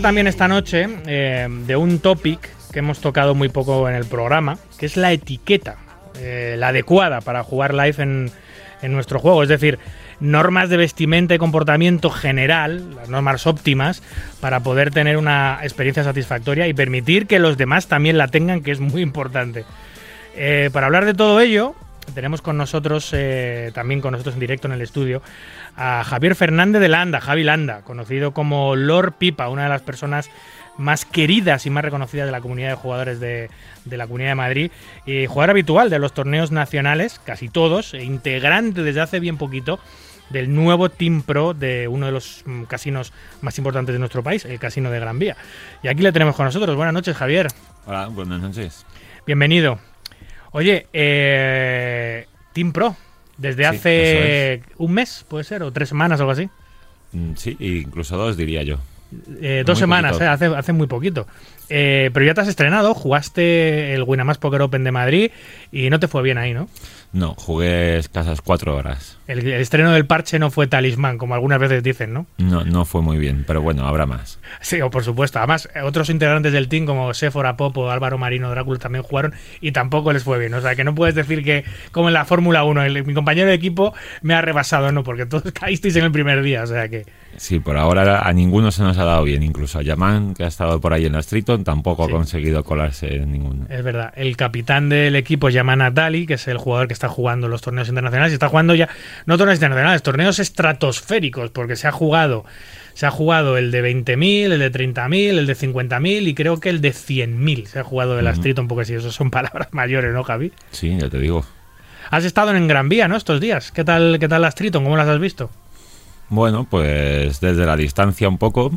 S2: También esta noche eh, de un topic que hemos tocado muy poco en el programa, que es la etiqueta, eh, la adecuada para jugar live en, en nuestro juego. Es decir, normas de vestimenta y comportamiento general, las normas óptimas, para poder tener una experiencia satisfactoria y permitir que los demás también la tengan, que es muy importante. Eh, para hablar de todo ello, tenemos con nosotros, eh, también con nosotros en directo en el estudio, a Javier Fernández de Landa, Javi Landa, conocido como Lord Pipa, una de las personas más queridas y más reconocidas de la comunidad de jugadores de, de la Comunidad de Madrid, y jugador habitual de los torneos nacionales, casi todos, e integrante desde hace bien poquito del nuevo Team Pro de uno de los mm, casinos más importantes de nuestro país, el Casino de Gran Vía. Y aquí le tenemos con nosotros. Buenas noches, Javier.
S7: Hola, buenas noches.
S2: Bienvenido. Oye, eh, Team Pro, desde
S7: Sí,
S2: hace un mes, puede ser, o tres semanas o algo así.
S7: Mm, Sí, incluso dos diría yo.
S2: Eh, dos
S7: Muy
S2: semanas, eh, hace, hace muy poquito. Eh, pero ya te has estrenado, jugaste el Winamax Poker Open de Madrid y no te fue bien ahí, ¿no?
S7: No, jugué escasas cuatro horas.
S2: El, el estreno del parche no fue talismán, como algunas veces dicen, ¿no?
S7: No, no fue muy bien, pero bueno, habrá más.
S2: Sí, o por supuesto. Además, otros integrantes del team como Sephora Popo, Álvaro Marino, Drácula también jugaron y tampoco les fue bien. O sea, que no puedes decir que, como en la Fórmula 1, el- mi compañero de equipo me ha rebasado, no, porque todos caísteis en el primer día. O sea que.
S7: Sí, por ahora a ninguno se nos ha dado bien. Incluso a Yaman, que ha estado por ahí en la Streeton, tampoco
S2: Sí.
S7: ha conseguido colarse en ninguno.
S2: Es verdad. El capitán del equipo se llama Natali, que es el jugador que está jugando los torneos internacionales. Y está jugando ya, no torneos internacionales, torneos estratosféricos, porque se ha jugado. Se ha jugado el de 20.000, el de 30.000, el de 50.000 y creo que el de 100.000 se ha jugado de la
S7: Ujú.
S2: Streeton, porque si eso son palabras mayores, ¿no, Javi?
S7: Sí, ya te digo.
S2: Has estado en Gran Vía, ¿no? Estos días. ¿Qué tal, qué tal las Triton? ¿Cómo las has visto?
S7: Bueno, pues desde la distancia un poco,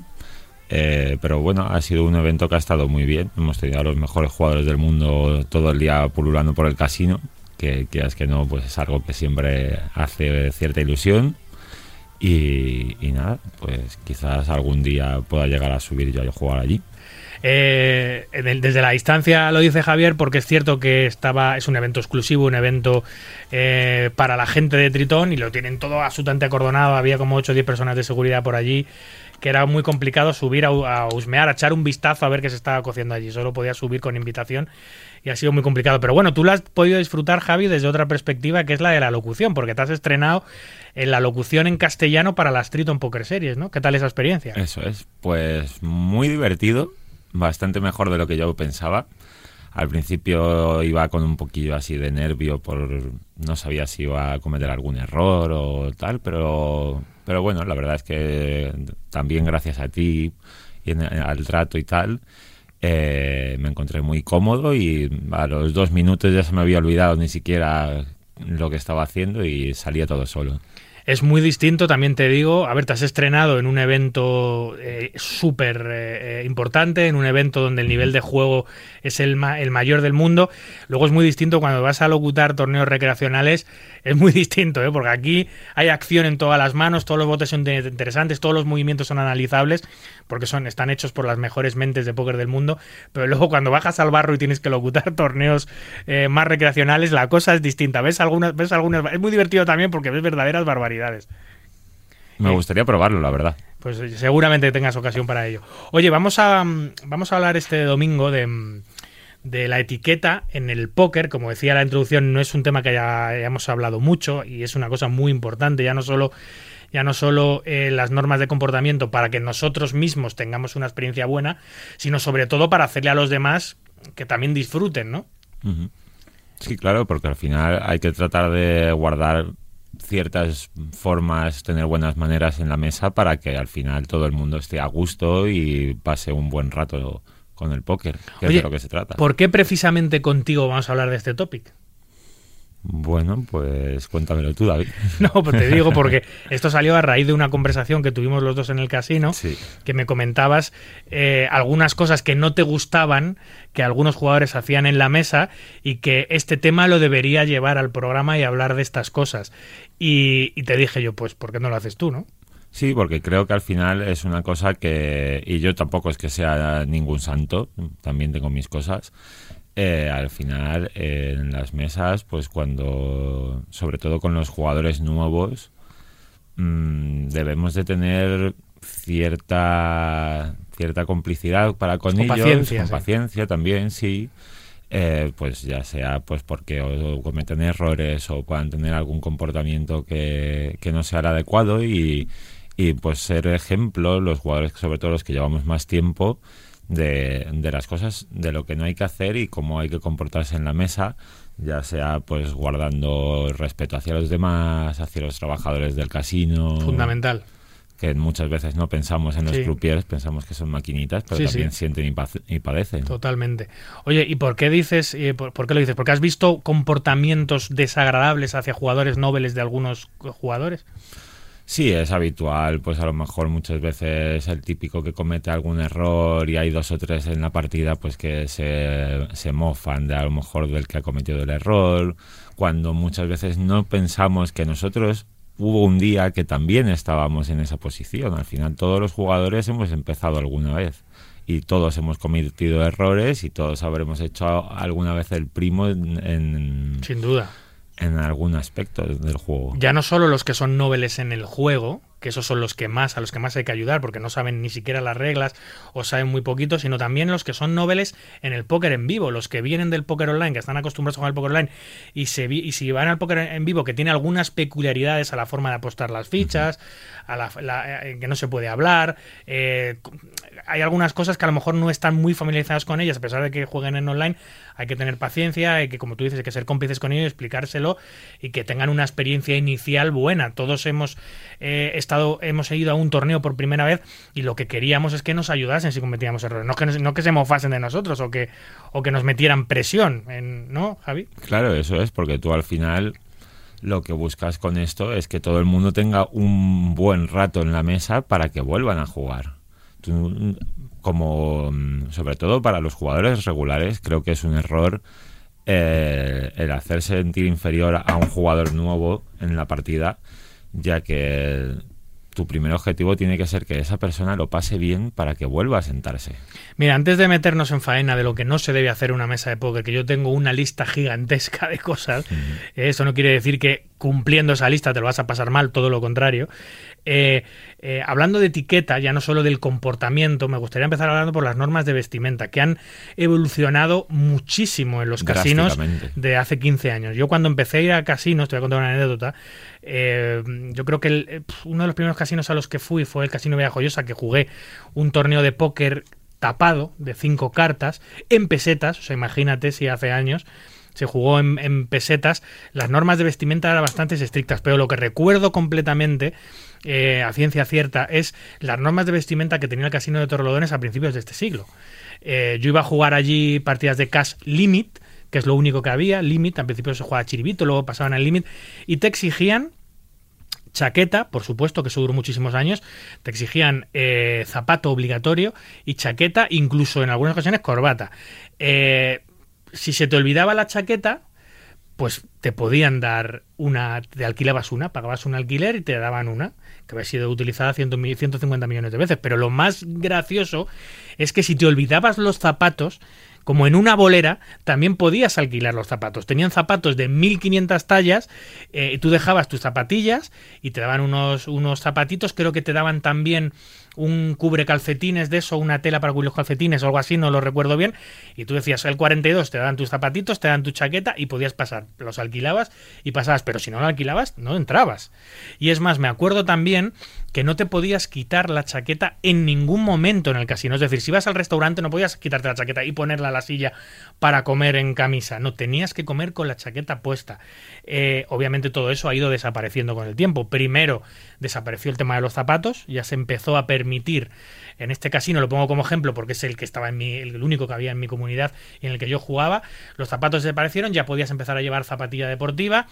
S7: eh, pero bueno, ha sido un evento que ha estado muy bien. Hemos tenido a los mejores jugadores del mundo todo el día pululando por el casino, que quieras que no, pues es algo que siempre hace cierta ilusión. Y, nada, pues quizás algún día pueda llegar a subir yo a jugar allí.
S2: Eh, desde la distancia lo dice Javier porque es cierto que estaba es un evento exclusivo, un evento eh, para la gente de Tritón y lo tienen todo absolutamente acordonado. Había como 8 o 10 personas de seguridad por allí que era muy complicado subir a, a husmear, a echar un vistazo a ver qué se estaba cociendo allí. Solo podía subir con invitación y ha sido muy complicado. Pero bueno, tú lo has podido disfrutar, Javi, desde otra perspectiva que es la de la locución, porque te has estrenado en la locución en castellano para las Triton Poker Series, ¿no? ¿Qué tal esa experiencia?
S7: Eso es, pues muy divertido, bastante mejor de lo que yo pensaba. Al principio iba con un poquillo así de nervio por no sabía si iba a cometer algún error o tal, pero pero bueno, la verdad es que también gracias a ti y en- al trato y tal eh, me encontré muy cómodo y a los dos minutos ya se me había olvidado ni siquiera lo que estaba haciendo y salía todo solo.
S2: Es muy distinto, también te digo. A ver, te has estrenado en un evento eh, súper eh, importante, en un evento donde el nivel de juego es el, el mayor del mundo. Luego es muy distinto cuando vas a locutar torneos recreacionales. Es muy distinto, ¿eh? porque aquí hay acción en todas las manos, todos los botes son interesantes, todos los movimientos son analizables, porque son, están hechos por las mejores mentes de póker del mundo. Pero luego cuando bajas al barro y tienes que locutar torneos eh, más recreacionales, la cosa es distinta. Ves algunas, ves algunas. Es muy divertido también porque ves verdaderas barbaridades.
S7: Me
S2: Eh.
S7: gustaría probarlo, la verdad.
S2: Pues eh, seguramente tengas ocasión para ello. Oye, vamos a, mm, vamos a hablar este domingo de, mm, de la etiqueta en el póker. Como decía la introducción, no es un tema que ya hayamos hablado mucho y es una cosa muy importante, ya no solo ya no solo eh, las normas de comportamiento para que nosotros mismos tengamos una experiencia buena, sino sobre todo para hacerle a los demás que también disfruten, ¿no?
S7: Sí, claro, porque al final hay que tratar de guardar ciertas formas, tener buenas maneras en la mesa para que al final todo el mundo esté a gusto y pase un buen rato con el póker, que es
S2: Oye,
S7: de lo que se trata.
S2: ¿Por qué precisamente contigo vamos a hablar de este topic?
S7: Bueno, pues cuéntamelo tú, David.
S2: No, pues te digo porque esto salió a raíz de una conversación que tuvimos los dos en el casino,
S7: Sí.
S2: que me comentabas eh, algunas cosas que no te gustaban, que algunos jugadores hacían en la mesa y que este tema lo debería llevar al programa y hablar de estas cosas. Y, y te dije yo, pues, ¿por qué no lo haces tú, no?
S7: Sí, porque creo que al final es una cosa que, y yo tampoco es que sea ningún santo, también tengo mis cosas. Eh, al final, eh, en las mesas, pues cuando, sobre todo con los jugadores nuevos, mm, debemos de tener cierta cierta complicidad para con,
S2: Con
S7: ellos,
S2: paciencia,
S7: con
S2: sí.
S7: paciencia también, sí. Eh, pues ya sea pues porque o cometen errores o puedan tener algún comportamiento que, que no sea el adecuado y, y pues ser ejemplo los jugadores sobre todo los que llevamos más tiempo de, de las cosas de lo que no hay que hacer y cómo hay que comportarse en la mesa ya sea pues guardando respeto hacia los demás hacia los trabajadores del casino
S2: Fundamental.
S7: que muchas veces no pensamos en los
S2: Sí.
S7: croupiers, pensamos que son maquinitas, pero
S2: Sí,
S7: también
S2: sí.
S7: sienten y, y padecen.
S2: Totalmente. Oye, ¿y por qué dices, eh, por, por qué lo dices? ¿Porque has visto comportamientos desagradables hacia jugadores nobles de algunos jugadores?
S7: Sí, es habitual, pues a lo mejor muchas veces el típico que comete algún error y hay dos o tres en la partida pues que se, se mofan de a lo mejor del que ha cometido el error, cuando muchas veces no pensamos que nosotros hubo un día que también estábamos en esa posición. Al final todos los jugadores hemos empezado alguna vez y todos hemos cometido errores y todos habremos hecho alguna vez el primo en, en,
S2: Sin duda.
S7: En algún aspecto del juego.
S2: Ya no solo los que son nobles en el juego, que esos son los que más, a los que más hay que ayudar, porque no saben ni siquiera las reglas o saben muy poquito, sino también los que son nobles en el póker en vivo, los que vienen del póker online, que están acostumbrados a jugar al póker online, y, se y si van al póker en vivo, que tiene algunas peculiaridades a la forma de apostar las fichas, a la, la- eh, que no se puede hablar, eh, hay algunas cosas que a lo mejor no están muy familiarizados con ellas, a pesar de que jueguen en online, hay que tener paciencia, hay que, como tú dices, hay que ser cómplices con ellos, explicárselo y que tengan una experiencia inicial buena. Todos hemos eh, estado, hemos ido a un torneo por primera vez y lo que queríamos es que nos ayudasen si cometíamos errores, no que, no que se mofasen de nosotros o que, o que nos metieran presión, en- ¿no, Javi?
S7: Claro, eso es, porque tú al final lo que buscas con esto es que todo el mundo tenga un buen rato en la mesa para que vuelvan a jugar. Como, mm, sobre todo para los jugadores regulares, creo que es un error eh, el hacer sentir inferior a un jugador nuevo en la partida, ya que tu primer objetivo tiene que ser que esa persona lo pase bien para que vuelva a sentarse.
S2: Mira, antes de meternos en faena de lo que no se debe hacer en una mesa de póker, que yo tengo una lista gigantesca de cosas, eh, eso no quiere decir que cumpliendo esa lista te lo vas a pasar mal, todo lo contrario. Eh, eh, hablando de etiqueta, ya no solo del comportamiento, me gustaría empezar hablando por las normas de vestimenta, que han evolucionado muchísimo en los casinos de hace 15 años. Yo cuando empecé a ir a casinos, te voy a contar una anécdota, eh, yo creo que el- eh, uno de los primeros casinos a los que fui fue el Casino Villajoyosa, que jugué un torneo de póker tapado de cinco cartas en pesetas, o sea, imagínate si hace años se jugó en, en pesetas, las normas de vestimenta eran bastante estrictas, pero lo que recuerdo completamente, eh, a ciencia cierta, es las normas de vestimenta que tenía el Casino de Torrelodones a principios de este siglo. Eh, yo iba a jugar allí partidas de cash limit, que es lo único que había, limit, al principio se jugaba chiribito, luego pasaban al limit, y te exigían chaqueta, por supuesto, que eso duró muchísimos años, te exigían eh, zapato obligatorio y chaqueta, incluso en algunas ocasiones corbata. Si se te olvidaba la chaqueta, pues te podían dar una, te alquilabas una, pagabas un alquiler y te daban una, que había sido utilizada 100 mi- 150 millones de veces. Pero lo más gracioso es que si te olvidabas los zapatos, como en una bolera, también podías alquilar los zapatos. Tenían zapatos de 1500 tallas, eh, tú dejabas tus zapatillas y te daban unos, unos zapatitos, creo que te daban también un cubre calcetines de eso, una tela para cubrir los calcetines o algo así, no lo recuerdo bien, y tú decías el 42, te dan tus zapatitos, te dan tu chaqueta y podías pasar, los alquilabas y pasabas, pero si no lo alquilabas, no entrabas. Y es más, me acuerdo también que no te podías quitar la chaqueta en ningún momento en el casino, es decir, si ibas al restaurante no podías quitarte la chaqueta y ponerla a la silla para comer en camisa, no, tenías que comer con la chaqueta puesta. Eh, obviamente todo eso ha ido desapareciendo con el tiempo. Primero desapareció el tema de los zapatos, ya se empezó a permitir, en este casino lo pongo como ejemplo porque es el que estaba en mi, el único que había en mi comunidad y en el que yo jugaba, los zapatos desaparecieron, ya podías empezar a llevar zapatilla deportiva.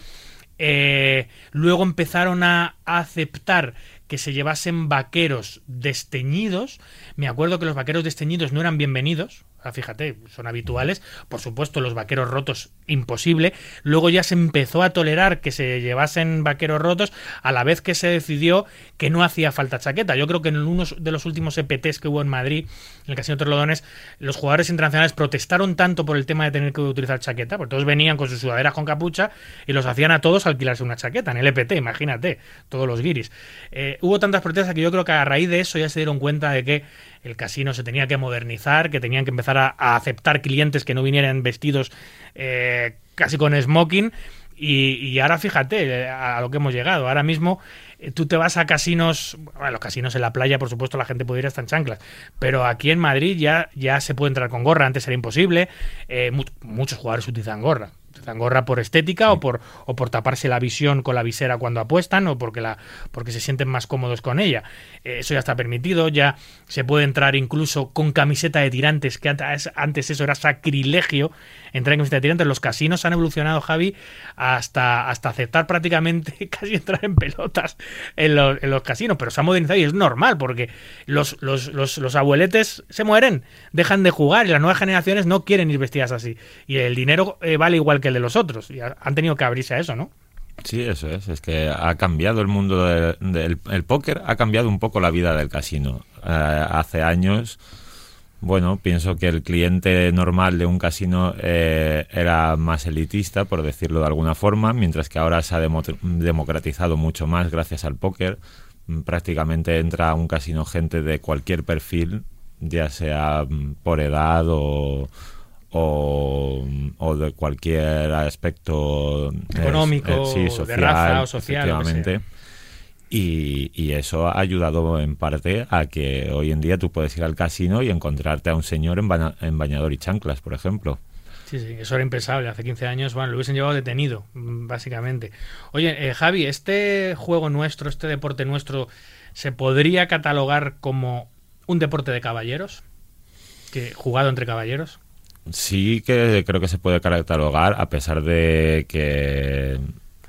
S2: Eh, luego empezaron a aceptar que se llevasen vaqueros desteñidos. Me acuerdo que los vaqueros desteñidos no eran bienvenidos. Ah, fíjate, son habituales. Por supuesto, los vaqueros rotos, imposible. Luego ya se empezó a tolerar que se llevasen vaqueros rotos a la vez que se decidió que no hacía falta chaqueta. Yo creo que en uno de los últimos EPTs que hubo en Madrid, en el Casino Torlodones, los jugadores internacionales protestaron tanto por el tema de tener que utilizar chaqueta, porque todos venían con sus sudaderas con capucha y los hacían a todos alquilarse una chaqueta en el EPT, imagínate, todos los guiris. Eh, hubo tantas protestas que yo creo que a raíz de eso ya se dieron cuenta de que el casino se tenía que modernizar, que tenían que empezar a, aceptar clientes que no vinieran vestidos eh, casi con smoking. Y, ahora fíjate eh, a, lo que hemos llegado. Ahora mismo eh, tú te vas a casinos, bueno, los casinos en la playa, por supuesto, la gente puede ir hasta en chanclas, pero aquí en Madrid ya, ya se puede entrar con gorra, antes era imposible. muchos jugadores utilizan gorra gorra por estética o por, o por taparse la visión con la visera cuando apuestan o porque, la, porque se sienten más cómodos con ella. Eh, eso ya está permitido, ya se puede entrar incluso con camiseta de tirantes, que antes, antes eso era sacrilegio, entrar en camiseta de tirantes. Los casinos han evolucionado, Javi, hasta, hasta aceptar prácticamente casi entrar en pelotas en los, en los casinos, pero se ha modernizado y es normal porque los, los, los, los abueletes se mueren, dejan de jugar y las nuevas generaciones no quieren ir vestidas así. Y el dinero eh, vale igual que el de los otros. Y han tenido que abrirse a eso, ¿no?
S7: Sí, eso es. Es que ha cambiado el mundo del el póker, ha cambiado un poco la vida del casino. Eh, hace años, bueno, pienso que el cliente normal de un casino eh, era más elitista, por decirlo de alguna forma, mientras que ahora se ha democratizado mucho más gracias al póker. Prácticamente entra a un casino gente de cualquier perfil, ya sea mm, por edad o o, de cualquier aspecto
S2: económico,
S7: social,
S2: de raza o social.
S7: Y, y, eso ha ayudado en parte a que hoy en día tú puedes ir al casino y encontrarte a un señor en, en bañador y chanclas, por ejemplo.
S2: Sí, sí, eso era impensable. Hace 15 años, bueno, lo hubiesen llevado detenido, básicamente. Oye, eh, Javi, ¿este juego nuestro, este deporte nuestro, se podría catalogar como un deporte de caballeros? que jugado entre caballeros?
S7: Sí que creo que se puede catalogar, a pesar de que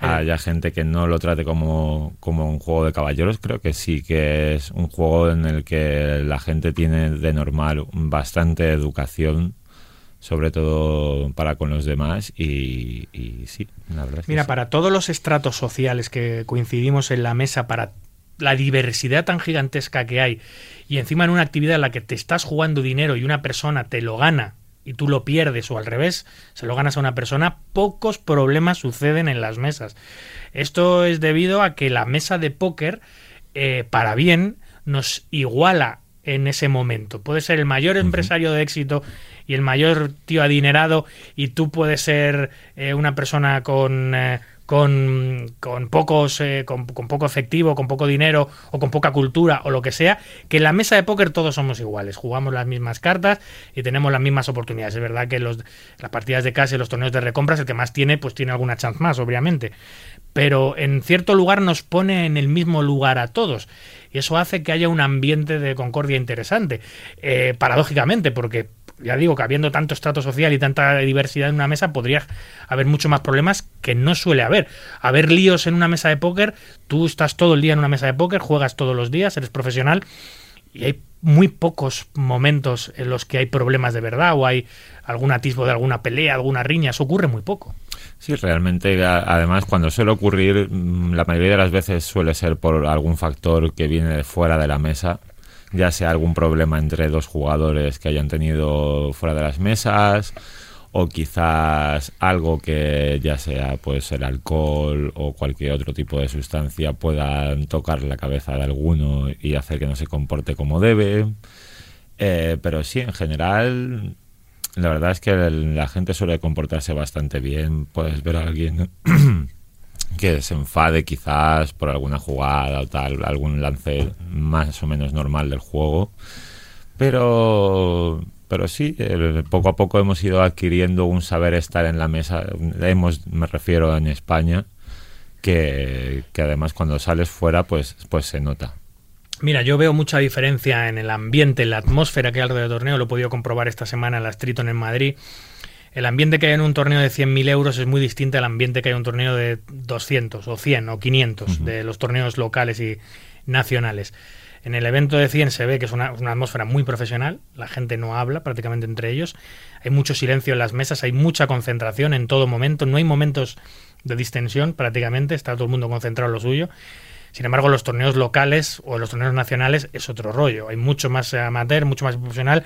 S7: haya gente que no lo trate como, como un juego de caballeros, creo que sí que es un juego en el que la gente tiene de normal bastante educación sobre todo para con los demás y, sí, la verdad.
S2: Mira, para todos los estratos sociales que coincidimos en la mesa, para la diversidad tan gigantesca que hay y encima en una actividad en la que te estás jugando dinero y una persona te lo gana y tú lo pierdes o al revés, se lo ganas a una persona, pocos problemas suceden en las mesas. Esto es debido a que la mesa de póker, eh, para bien, nos iguala en ese momento. Puede ser el mayor empresario de éxito y el mayor tío adinerado y tú puedes ser eh, una persona con, eh, con, con pocos, eh, con, poco efectivo, con poco dinero o con poca cultura o lo que sea, que en la mesa de póker todos somos iguales, jugamos las mismas cartas y tenemos las mismas oportunidades. Es verdad que los, las partidas de casa y los torneos de recompras, el que más tiene, pues tiene alguna chance más, obviamente. Pero en cierto lugar nos pone en el mismo lugar a todos. Y eso hace que haya un ambiente de concordia interesante. Eh, paradójicamente, porque ya digo que habiendo tanto estrato social y tanta diversidad en una mesa, podría haber mucho más problemas que no suele haber. Haber líos en una mesa de póker, tú estás todo el día en una mesa de póker, juegas todos los días, eres profesional y hay muy pocos momentos en los que hay problemas de verdad o hay algún atisbo de alguna pelea, alguna riña, eso ocurre muy poco.
S7: Sí, realmente, además, cuando suele ocurrir, mm, la mayoría de las veces suele ser por algún factor que viene de fuera de la mesa, ya sea algún problema entre dos jugadores que hayan tenido fuera de las mesas o quizás algo que ya sea pues el alcohol o cualquier otro tipo de sustancia puedan tocar la cabeza de alguno y hacer que no se comporte como debe. Eh, pero sí, en general, la verdad es que la gente suele comportarse bastante bien. Puedes ver a alguien que se enfade quizás por alguna jugada o tal, algún lance más o menos normal del juego. Pero, pero sí, poco a poco hemos ido adquiriendo un saber estar en la mesa. Hemos, me refiero en España, que, que además cuando sales fuera, pues, pues se nota.
S2: Mira, yo veo mucha diferencia en el ambiente, en la atmósfera que hay alrededor del torneo. Lo he podido comprobar esta semana en la Triton en Madrid el ambiente que hay en un torneo de 100.000 euros es muy distinto al ambiente que hay en un torneo de 200 o 100 o 500 de los torneos locales y nacionales. En el evento de 100 se ve que es una, una atmósfera muy profesional, la gente no habla prácticamente entre ellos, hay mucho silencio en las mesas, hay mucha concentración en todo momento, no hay momentos de distensión prácticamente, está todo el mundo concentrado en lo suyo. Sin embargo, los torneos locales o los torneos nacionales es otro rollo. Hay mucho más amateur, mucho más profesional.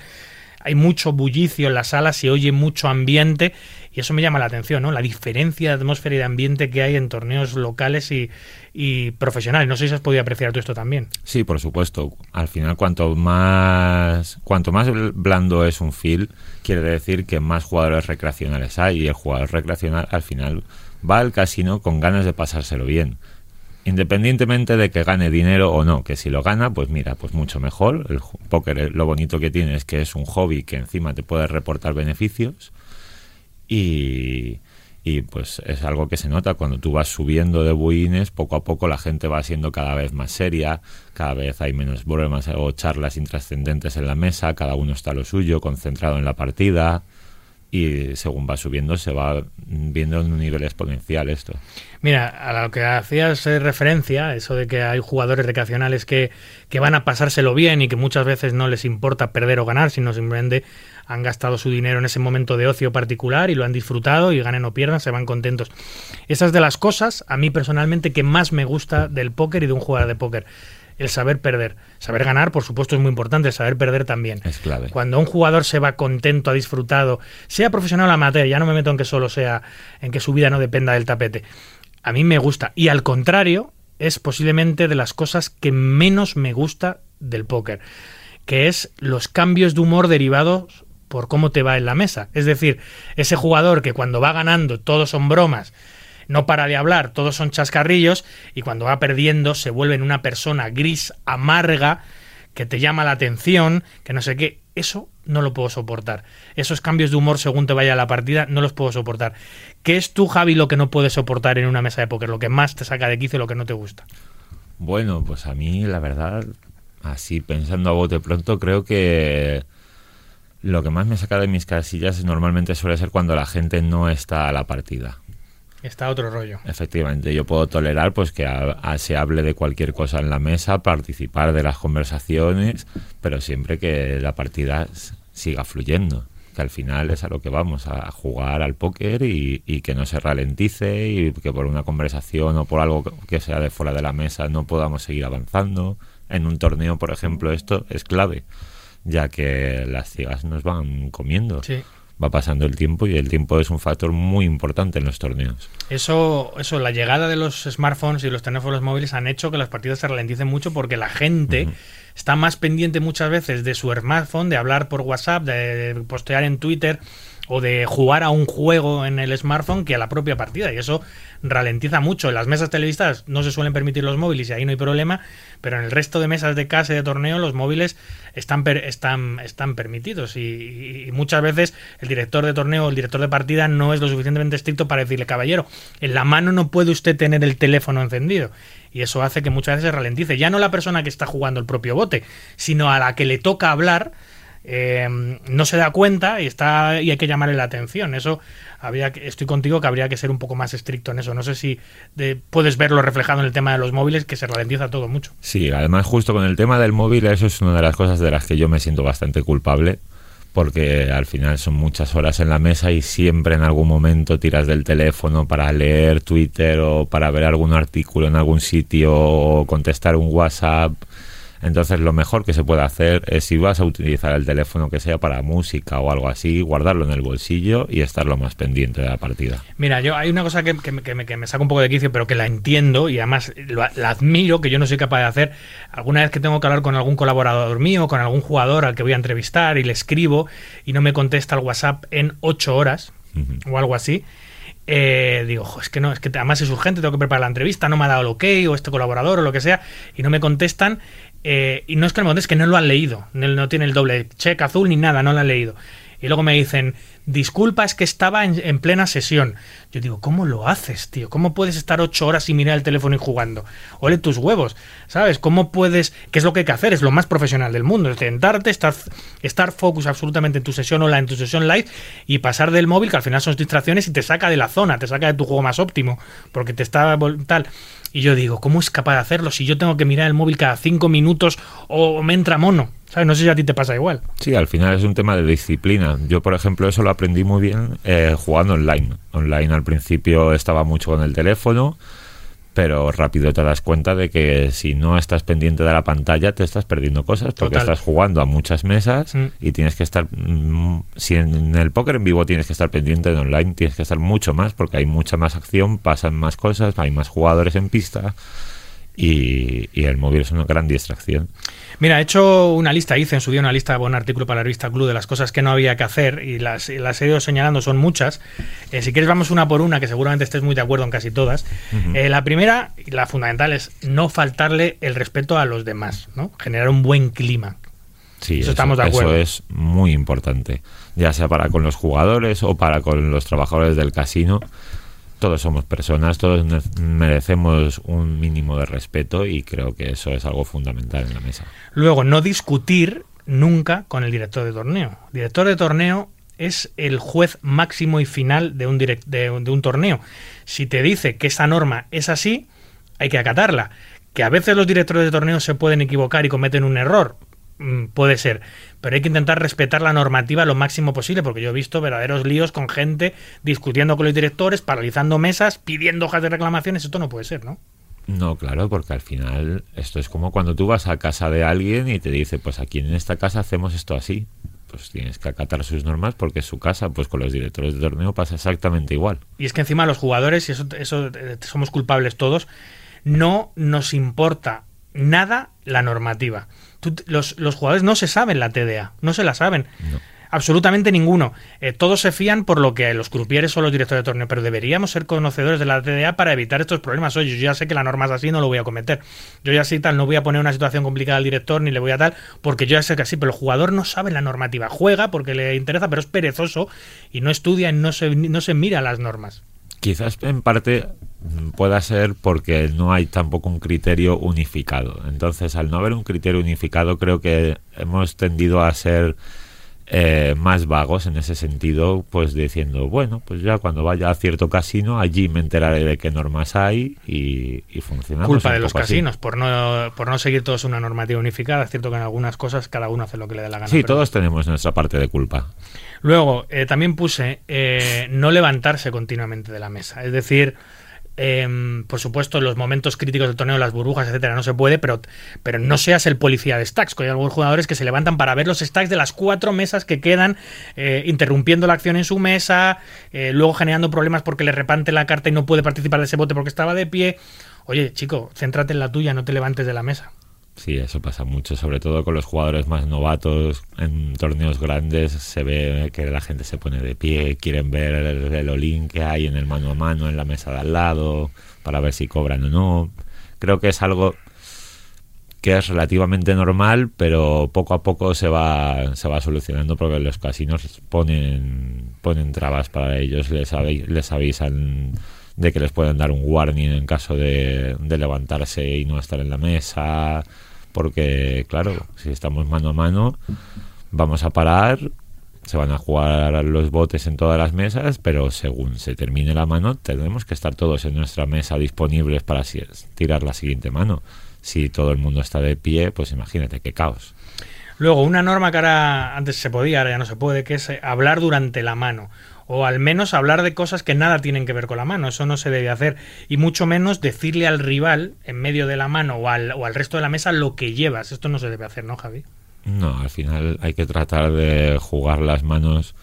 S2: Hay mucho bullicio en la sala, se oye mucho ambiente y eso me llama la atención, ¿no? La diferencia de atmósfera y de ambiente que hay en torneos locales y, profesionales. No sé si has podido apreciar tú esto también.
S7: Sí, por supuesto. Al final, cuanto más, cuanto más blando es un feel, quiere decir que más jugadores recreacionales hay y el jugador recreacional al final va al casino con ganas de pasárselo bien independientemente de que gane dinero o no, que si lo gana, pues mira, pues mucho mejor. El póker eh, lo bonito que tiene es que es un hobby que encima te puede reportar beneficios y, y pues es algo que se nota cuando tú vas subiendo de buines, poco a poco la gente va siendo cada vez más seria, cada vez hay menos problemas o charlas intrascendentes en la mesa, cada uno está a lo suyo, concentrado en la partida y según va subiendo se va viendo en un nivel exponencial esto.
S2: Mira, a lo que hacías referencia, eso de que hay jugadores recreacionales que, que van a pasárselo bien y que muchas veces no les importa perder o ganar, sino simplemente han gastado su dinero en ese momento de ocio particular y lo han disfrutado y ganen o pierdan, se van contentos. Esas de las cosas, a mí personalmente, que más me gusta del póker y de un jugador de póker el saber perder. Saber ganar, por supuesto, es muy importante, el saber perder también.
S7: Es clave.
S2: Cuando un jugador se va contento, ha disfrutado, sea profesional o amateur, ya no me meto en que solo sea, en que su vida no dependa del tapete. A mí me gusta. Y al contrario, es posiblemente de las cosas que menos me gusta del póker, que es los cambios de humor derivados por cómo te va en la mesa. Es decir, ese jugador que cuando va ganando todos son bromas, no para de hablar, todos son chascarrillos y cuando va perdiendo se vuelve en una persona gris, amarga, que te llama la atención, que no sé qué. Eso no lo puedo soportar. Esos cambios de humor según te vaya la partida no los puedo soportar. ¿Qué es tú, Javi, lo que no puedes soportar en una mesa de póker? Lo que más te saca de quicio lo que no te gusta.
S7: Bueno, pues a mí la verdad, así pensando a bote pronto, creo que lo que más me saca de mis casillas normalmente suele ser cuando la gente no está a la partida.
S2: Está otro rollo.
S7: Efectivamente, yo puedo tolerar pues que se hable de cualquier cosa en la mesa, participar de las conversaciones, pero siempre que la partida siga fluyendo, que al final es a lo que vamos, a jugar al póker y, y, que no se ralentice y que por una conversación o por algo que sea de fuera de la mesa no podamos seguir avanzando. En un torneo, por ejemplo, esto es clave, ya que las ciegas nos van comiendo.
S2: Sí
S7: va pasando el tiempo y el tiempo es un factor muy importante en los torneos.
S2: Eso, eso, la llegada de los smartphones y los teléfonos móviles han hecho que las partidas se ralenticen mucho porque la gente está más pendiente muchas veces de su smartphone, de hablar por WhatsApp, de postear en Twitter o de jugar a un juego en el smartphone que a la propia partida y eso ralentiza mucho. En las mesas televistas no se suelen permitir los móviles y ahí no hay problema, pero en el resto de mesas de casa y de torneo los móviles están, están, están permitidos y, muchas veces el director de torneo o el director de partida no es lo suficientemente estricto para decirle, caballero, en la mano no puede usted tener el teléfono encendido. Y eso hace que muchas veces se ralentice. Ya no la persona que está jugando el propio bote, sino a la que le toca hablar eh, no se da cuenta y está y hay que llamarle la atención. Eso habría que, estoy contigo que habría que ser un poco más estricto en eso. No sé si puedes verlo reflejado en el tema de los móviles que se ralentiza todo mucho.
S7: Sí, además justo con el tema del móvil eso es una de las cosas de las que yo me siento bastante culpable porque al final son muchas horas en la mesa y siempre en algún momento tiras del teléfono para leer Twitter o para ver algún artículo en algún sitio o contestar un WhatsApp entonces lo mejor que se puede hacer es si vas a utilizar el teléfono que sea para música o algo así, guardarlo en el bolsillo y estar lo más pendiente de la partida.
S2: Mira, yo hay una cosa que, que, me, que me, saca un poco de quicio, pero que la entiendo y además la admiro, que yo no soy capaz de hacer. Alguna vez que tengo que hablar con algún colaborador mío, con algún jugador al que voy a entrevistar y le escribo y no me contesta el WhatsApp en ocho horas o algo así. Eh, digo, es que no, es que además es urgente, tengo que preparar la entrevista, no me ha dado el ok, o este colaborador, o lo que sea, y no me contestan. Eh, y no es que que no lo han leído. No, tiene el doble check azul ni nada, no lo han leído. Y luego me dicen, disculpa, es que estaba en, en plena sesión. Yo digo, ¿cómo lo haces, tío? ¿Cómo puedes estar ocho horas y mirar el teléfono y jugando? Ole tus huevos, ¿sabes? ¿Cómo puedes...? ¿Qué es lo que hay que hacer? Es lo más profesional del mundo. Es sentarte, estar, focus absolutamente en tu sesión online, en tu sesión live y pasar del móvil, que al final son distracciones y te saca de la zona, te saca de tu juego más óptimo, porque te está tal... Y yo digo, ¿cómo es capaz de hacerlo si yo tengo que mirar el móvil cada cinco minutos o me entra mono? ¿Sabes? No sé si a ti te pasa igual.
S7: Sí, al final es un tema de disciplina. Yo, por ejemplo, eso lo aprendí muy bien eh, jugando online. Online al principio estaba mucho con el teléfono, pero rápido te das cuenta de que si no estás pendiente de la pantalla te estás perdiendo cosas porque
S2: Total.
S7: estás jugando a muchas mesas
S2: Mm.
S7: y tienes que estar mm, si en el póker en vivo tienes que estar pendiente de online tienes que estar mucho más porque hay mucha más acción pasan más cosas hay más jugadores en pista y, y el móvil es una gran distracción
S2: Mira, he hecho una lista, hice en su día una lista, un artículo para la revista Club de las cosas que no había que hacer y las, las he ido señalando, son muchas. Eh, si quieres vamos una por una, que seguramente estés muy de acuerdo en casi todas. Eh, la primera, y la fundamental, es no faltarle el respeto a los demás, ¿no? Generar un buen clima.
S7: Sí,
S2: Eso estamos de acuerdo.
S7: Eso es muy importante, ya sea para con los jugadores o para con los trabajadores del casino. Todos somos personas, todos merecemos un mínimo de respeto y creo que eso es algo fundamental en la mesa.
S2: Luego, no discutir nunca con el director de torneo. El director de torneo es el juez máximo y final de un, direct- de, de un torneo. Si te dice que esa norma es así, hay que acatarla. Que a veces los directores de torneo se pueden equivocar y cometen un error, puede ser. Pero hay que intentar respetar la normativa lo máximo posible, porque yo he visto verdaderos líos con gente discutiendo con los directores, paralizando mesas, pidiendo hojas de reclamaciones. Esto no puede ser, ¿no?
S7: No, claro, porque al final esto es como cuando tú vas a casa de alguien y te dice, pues aquí en esta casa hacemos esto así. Pues tienes que acatar sus normas porque es su casa, pues con los directores de torneo pasa exactamente igual.
S2: Y es que encima los jugadores, y eso, eso eh, somos culpables todos, no nos importa nada la normativa. Tú los, los jugadores no se saben la TDA, no se la saben.
S7: No.
S2: Absolutamente ninguno. Eh, todos se fían por lo que los crupieres o los directores de torneo, pero deberíamos ser conocedores de la TDA para evitar estos problemas. Oye, yo ya sé que la norma es así, no lo voy a cometer. Yo ya sé tal, no voy a poner una situación complicada al director ni le voy a tal, porque yo ya sé que así, pero el jugador no sabe la normativa. Juega porque le interesa, pero es perezoso y no estudia y no se, no se mira las normas.
S7: Quizás en parte pueda ser porque no hay tampoco un criterio unificado. Entonces, al no haber un criterio unificado, creo que hemos tendido a ser eh, más vagos en ese sentido, pues diciendo, bueno, pues ya cuando vaya a cierto casino, allí me enteraré de qué normas hay y, y funcionamos
S2: culpa de los
S7: así.
S2: casinos por no por no seguir todos una normativa unificada es cierto que en algunas cosas cada uno hace lo que le dé la gana
S7: Sí,
S2: pero-
S7: todos tenemos nuestra parte de culpa.
S2: luego eh, también puse eh, no levantarse continuamente de la mesa es decir em, por supuesto, en los momentos críticos del torneo, las burbujas, etcétera, no se puede, pero, pero no seas el policía de stacks. que Hay algunos jugadores que se levantan para ver los stacks de las cuatro mesas que quedan, eh, interrumpiendo la acción en su mesa, eh, luego generando problemas porque le repante la carta y no puede participar de ese bote porque estaba de pie. Oye, chico, céntrate en la tuya, no te levantes de la mesa.
S7: Sí, eso pasa mucho, sobre todo con los jugadores más novatos. En torneos grandes se ve que la gente se pone de pie, quieren ver el, el que hay en el mano a mano, en la mesa de al lado, para ver si cobran o no. Creo que es algo que es relativamente normal, pero poco a poco se va, se va solucionando porque los casinos ponen, ponen trabas para ellos, les, les avisan de que les pueden dar un warning en caso de, de levantarse y no estar en la mesa, porque claro, si estamos mano a mano, vamos a parar, se van a jugar los botes en todas las mesas, pero según se termine la mano, tenemos que estar todos en nuestra mesa disponibles para tirar la siguiente mano. Si todo el mundo está de pie, pues imagínate qué caos.
S2: Luego, una norma que ahora antes se podía, ahora ya no se puede, que es eh, hablar durante la mano. O al menos hablar de cosas que nada tienen que ver con la mano. Eso no se debe hacer. Y mucho menos decirle al rival, en medio de la mano o al, o al resto de la mesa, lo que llevas. Esto no se debe hacer, ¿no, Javi?
S7: No, al final hay que tratar de jugar las manos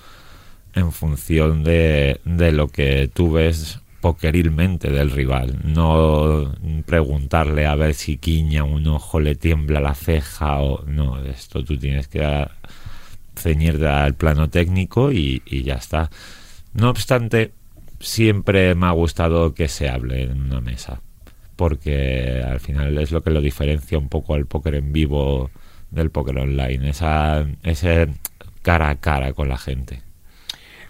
S7: en función de, de lo que tú ves pokerilmente del rival. No preguntarle a ver si quiña un ojo, le tiembla la ceja o no. Esto tú tienes que ceñirte al plano técnico y ya está. No obstante, siempre me ha gustado que se hable en una mesa. Porque al final es lo que lo diferencia un poco al póker en vivo del póker online. Esa, ese cara a cara con la gente.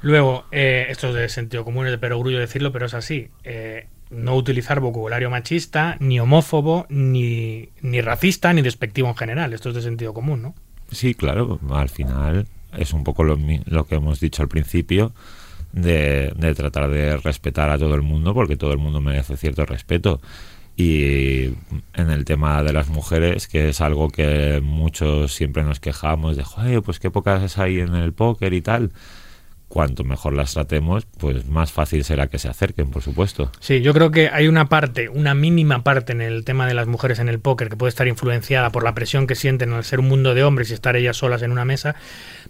S2: Luego, eh, esto es de sentido común, es de perogrullo decirlo, pero es así. Eh, no utilizar vocabulario machista, ni homófobo, ni, ni racista, ni despectivo en general. Esto es de sentido común, ¿no?
S7: Sí, claro, al final es un poco lo, que hemos dicho al principio de, tratar de respetar a todo el mundo porque todo el mundo merece cierto respeto. Y en el tema de las mujeres, que es algo que muchos siempre nos quejamos de, joder, pues qué pocas hay en el póker y tal. Cuanto mejor las tratemos, pues más fácil será que se acerquen, por supuesto.
S2: Sí, yo creo que hay una parte, una mínima parte en el tema de las mujeres en el póker que puede estar influenciada por la presión que sienten al ser un mundo de hombres y estar ellas solas en una mesa,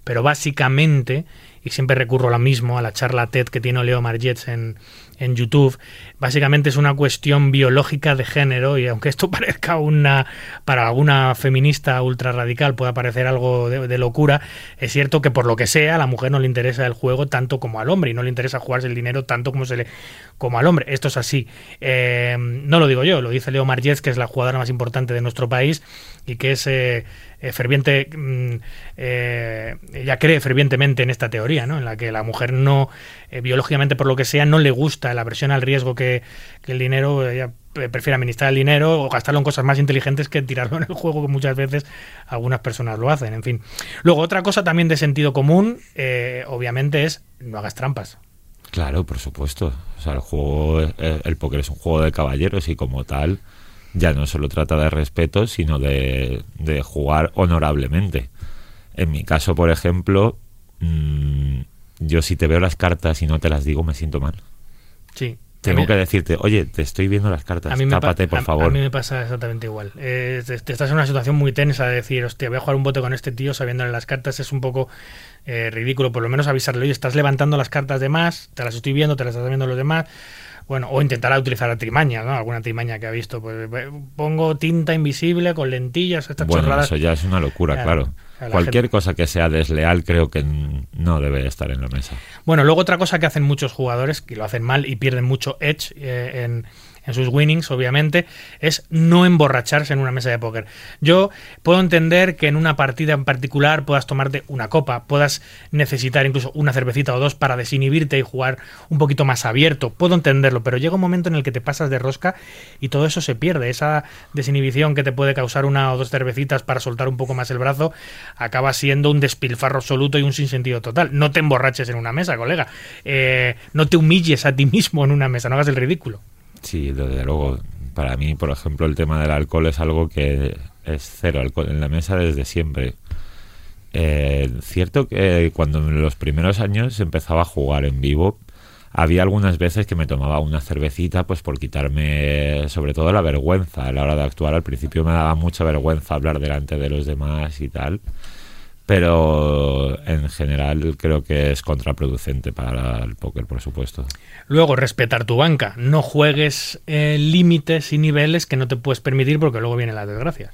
S2: pero básicamente, y siempre recurro a lo mismo, a la charla TED que tiene Leo Margets en, en YouTube, básicamente es una cuestión biológica de género y aunque esto parezca una, para alguna feminista ultra radical pueda parecer algo de, locura, es cierto que por lo que sea a la mujer no le interesa el juego tanto como al hombre y no le interesa jugarse el dinero tanto como se le como al hombre. Esto es así. Eh, no lo digo yo, lo dice Leo Margés, que es la jugadora más importante de nuestro país y que es eh, eh, ferviente, mm, eh, ella cree fervientemente en esta teoría, ¿no? En la que la mujer no, eh, biológicamente por lo que sea, no le gusta la aversión al riesgo que, el dinero, ella prefiere administrar el dinero o gastarlo en cosas más inteligentes que tirarlo en el juego, que muchas veces algunas personas lo hacen, en fin. Luego, otra cosa también de sentido común, obviamente, es no hagas trampas.
S7: Claro, por supuesto. O sea, el juego, eh, el póker es un juego de caballeros y como tal ya no solo trata de respeto, sino de, de jugar honorablemente. En mi caso, por ejemplo, mm, yo si te veo las cartas y no te las digo, me siento mal.
S2: Sí.
S7: Tengo que decirte, oye, te estoy viendo las cartas, tápate, por
S2: a-
S7: favor.
S2: A mí me pasa exactamente igual. Eh, te, te estás en una situación muy tensa de decir, hostia, voy a jugar un bote con este tío sabiéndole las cartas. Es un poco eh, ridículo, por lo menos avisarle, oye, estás levantando las cartas de más, te las estoy viendo, te las estás viendo los demás. Bueno, o intentará utilizar la trimaña, ¿no? Alguna trimaña que ha visto. Pues pongo tinta invisible con lentillas, estas
S7: Bueno,
S2: chorradas.
S7: eso ya es una locura,
S2: Claro.
S7: Cualquier
S2: gente-
S7: cosa que sea desleal creo que no debe estar en la mesa.
S2: Bueno, luego otra cosa que hacen muchos jugadores, que lo hacen mal y pierden mucho edge eh, en, en sus winnings, obviamente, es no emborracharse en una mesa de póker. Yo puedo entender que en una partida en particular puedas tomarte una copa, puedas necesitar incluso una cervecita o dos para desinhibirte y jugar un poquito más abierto. Puedo entenderlo, pero llega un momento en el que te pasas de rosca y todo eso se pierde. Esa desinhibición que te puede causar una o dos cervecitas para soltar un poco más el brazo acaba siendo un despilfarro absoluto y un sinsentido total. No te emborraches en una mesa, colega. Eh, no te humilles a ti mismo en una mesa, no hagas el ridículo.
S7: Sí, desde luego. Para mí, por ejemplo, el tema del alcohol es algo que es cero alcohol en la mesa desde siempre. Eh, cierto que cuando en los primeros años empezaba a jugar en vivo, había algunas veces que me tomaba una cervecita pues por quitarme sobre todo la vergüenza a la hora de actuar. Al principio me daba mucha vergüenza hablar delante de los demás y tal. Pero en general creo que es contraproducente para el póker, por supuesto.
S2: Luego, respetar tu banca. No juegues eh, límites y niveles que no te puedes permitir porque luego vienen las desgracias.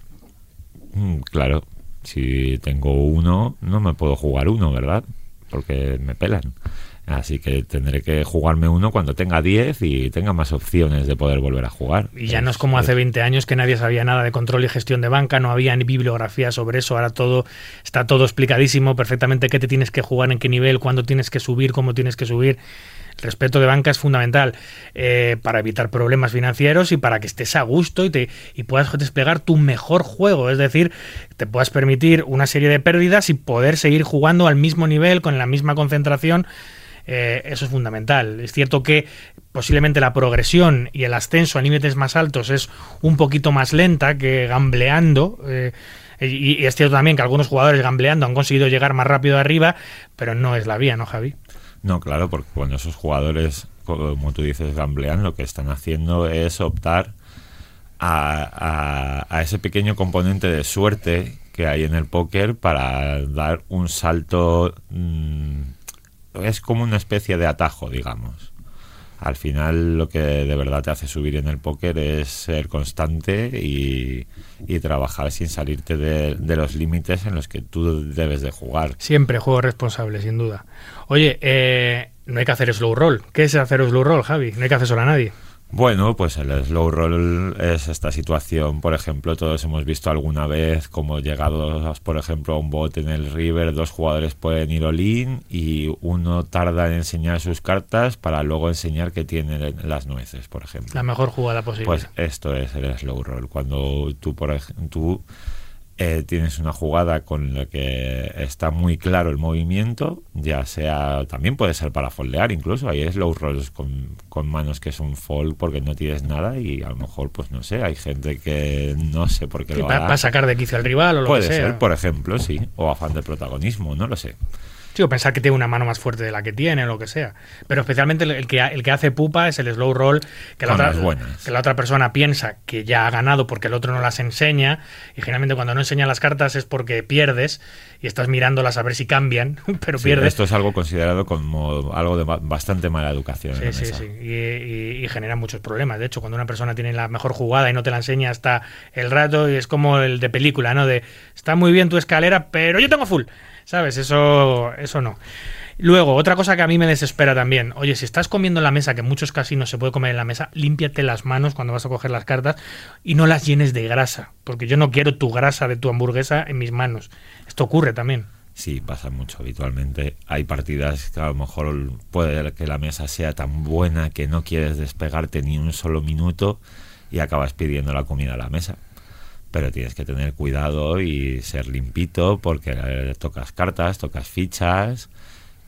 S7: Mm, Claro, si tengo uno, no me puedo jugar uno, ¿verdad? Porque me pelan. Así que tendré que jugarme uno cuando tenga 10 y tenga más opciones de poder volver a jugar.
S2: Y ya no es como hace 20 años que nadie sabía nada de control y gestión de banca, no había ni bibliografía sobre eso, ahora todo está todo explicadísimo perfectamente qué te tienes que jugar, en qué nivel, cuándo tienes que subir, cómo tienes que subir. El respeto de banca es fundamental eh, para evitar problemas financieros y para que estés a gusto y, te, y puedas desplegar tu mejor juego. Es decir, te puedas permitir una serie de pérdidas y poder seguir jugando al mismo nivel, con la misma concentración. Eh, eso es fundamental. Es cierto que posiblemente la progresión y el ascenso a límites más altos es un poquito más lenta que gambleando. eh, y, es cierto también que algunos jugadores gambleando han conseguido llegar más rápido arriba, pero no es la vía, ¿no, Javi?
S7: No, claro, porque cuando esos jugadores, como tú dices, gamblean, lo que están haciendo es optar a ese pequeño componente de suerte que hay en el póker para dar un salto. mm, es como una especie de atajo, digamos. Al final lo que de verdad te hace subir en el póker es ser constante y, y trabajar sin salirte de, de los límites en los que tú debes de jugar.
S2: Siempre juego responsable, sin duda. Oye, eh, no hay que hacer slow roll. ¿Qué es hacer slow roll, Javi? No hay que hacer solo a nadie.
S7: Bueno, pues el slow roll es esta situación, por ejemplo, todos hemos visto alguna vez como llegados, por ejemplo, a un bot en el river, dos jugadores pueden ir all-in y uno tarda en enseñar sus cartas para luego enseñar que tiene las nueces, por ejemplo.
S2: La mejor jugada posible.
S7: Pues esto es el slow roll, cuando tú, por ejemplo, tú eh, tienes una jugada con la que está muy claro el movimiento, ya sea, también puede ser para foldear incluso, hay slow rolls con, con manos que son fold porque no tienes nada y a lo mejor, pues no sé, hay gente que no sé por qué
S2: Sí,
S7: lo
S2: para,
S7: hará.
S2: para sacar de quicio al rival o lo
S7: Puede
S2: que sea.
S7: ser, por ejemplo, sí, o afán de protagonismo, no lo sé.
S2: Sí, o pensar que tiene una mano más fuerte de la que tiene o lo que sea. Pero especialmente el- el que, el que hace pupa es el slow roll, que la, otra, que la otra persona piensa que ya ha ganado porque el otro no las enseña. Y generalmente cuando no enseña las cartas es porque pierdes y estás mirándolas a ver si cambian, pero
S7: Sí,
S2: pierdes.
S7: esto es algo considerado como algo de ba- bastante mala educación. en
S2: Sí,
S7: la
S2: sí,
S7: mesa.
S2: sí. Y, y- y genera muchos problemas. De hecho, cuando una persona tiene la mejor jugada y no te la enseña hasta el rato, y es como el de película, ¿no? De está muy bien tu escalera, pero yo tengo full. ¿Sabes? Eso, eso no. Luego, otra cosa que a mí me desespera también. Oye, si estás comiendo en la mesa, que en muchos casinos se puede comer en la mesa, límpiate las manos cuando vas a coger las cartas y no las llenes de grasa. Porque yo no quiero tu grasa de tu hamburguesa en mis manos. Esto ocurre también.
S7: Sí, pasa mucho habitualmente. Hay partidas que a lo mejor puede que la mesa sea tan buena que no quieres despegarte ni un solo minuto y acabas pidiendo la comida a la mesa. Pero tienes que tener cuidado y ser limpito porque tocas cartas, tocas fichas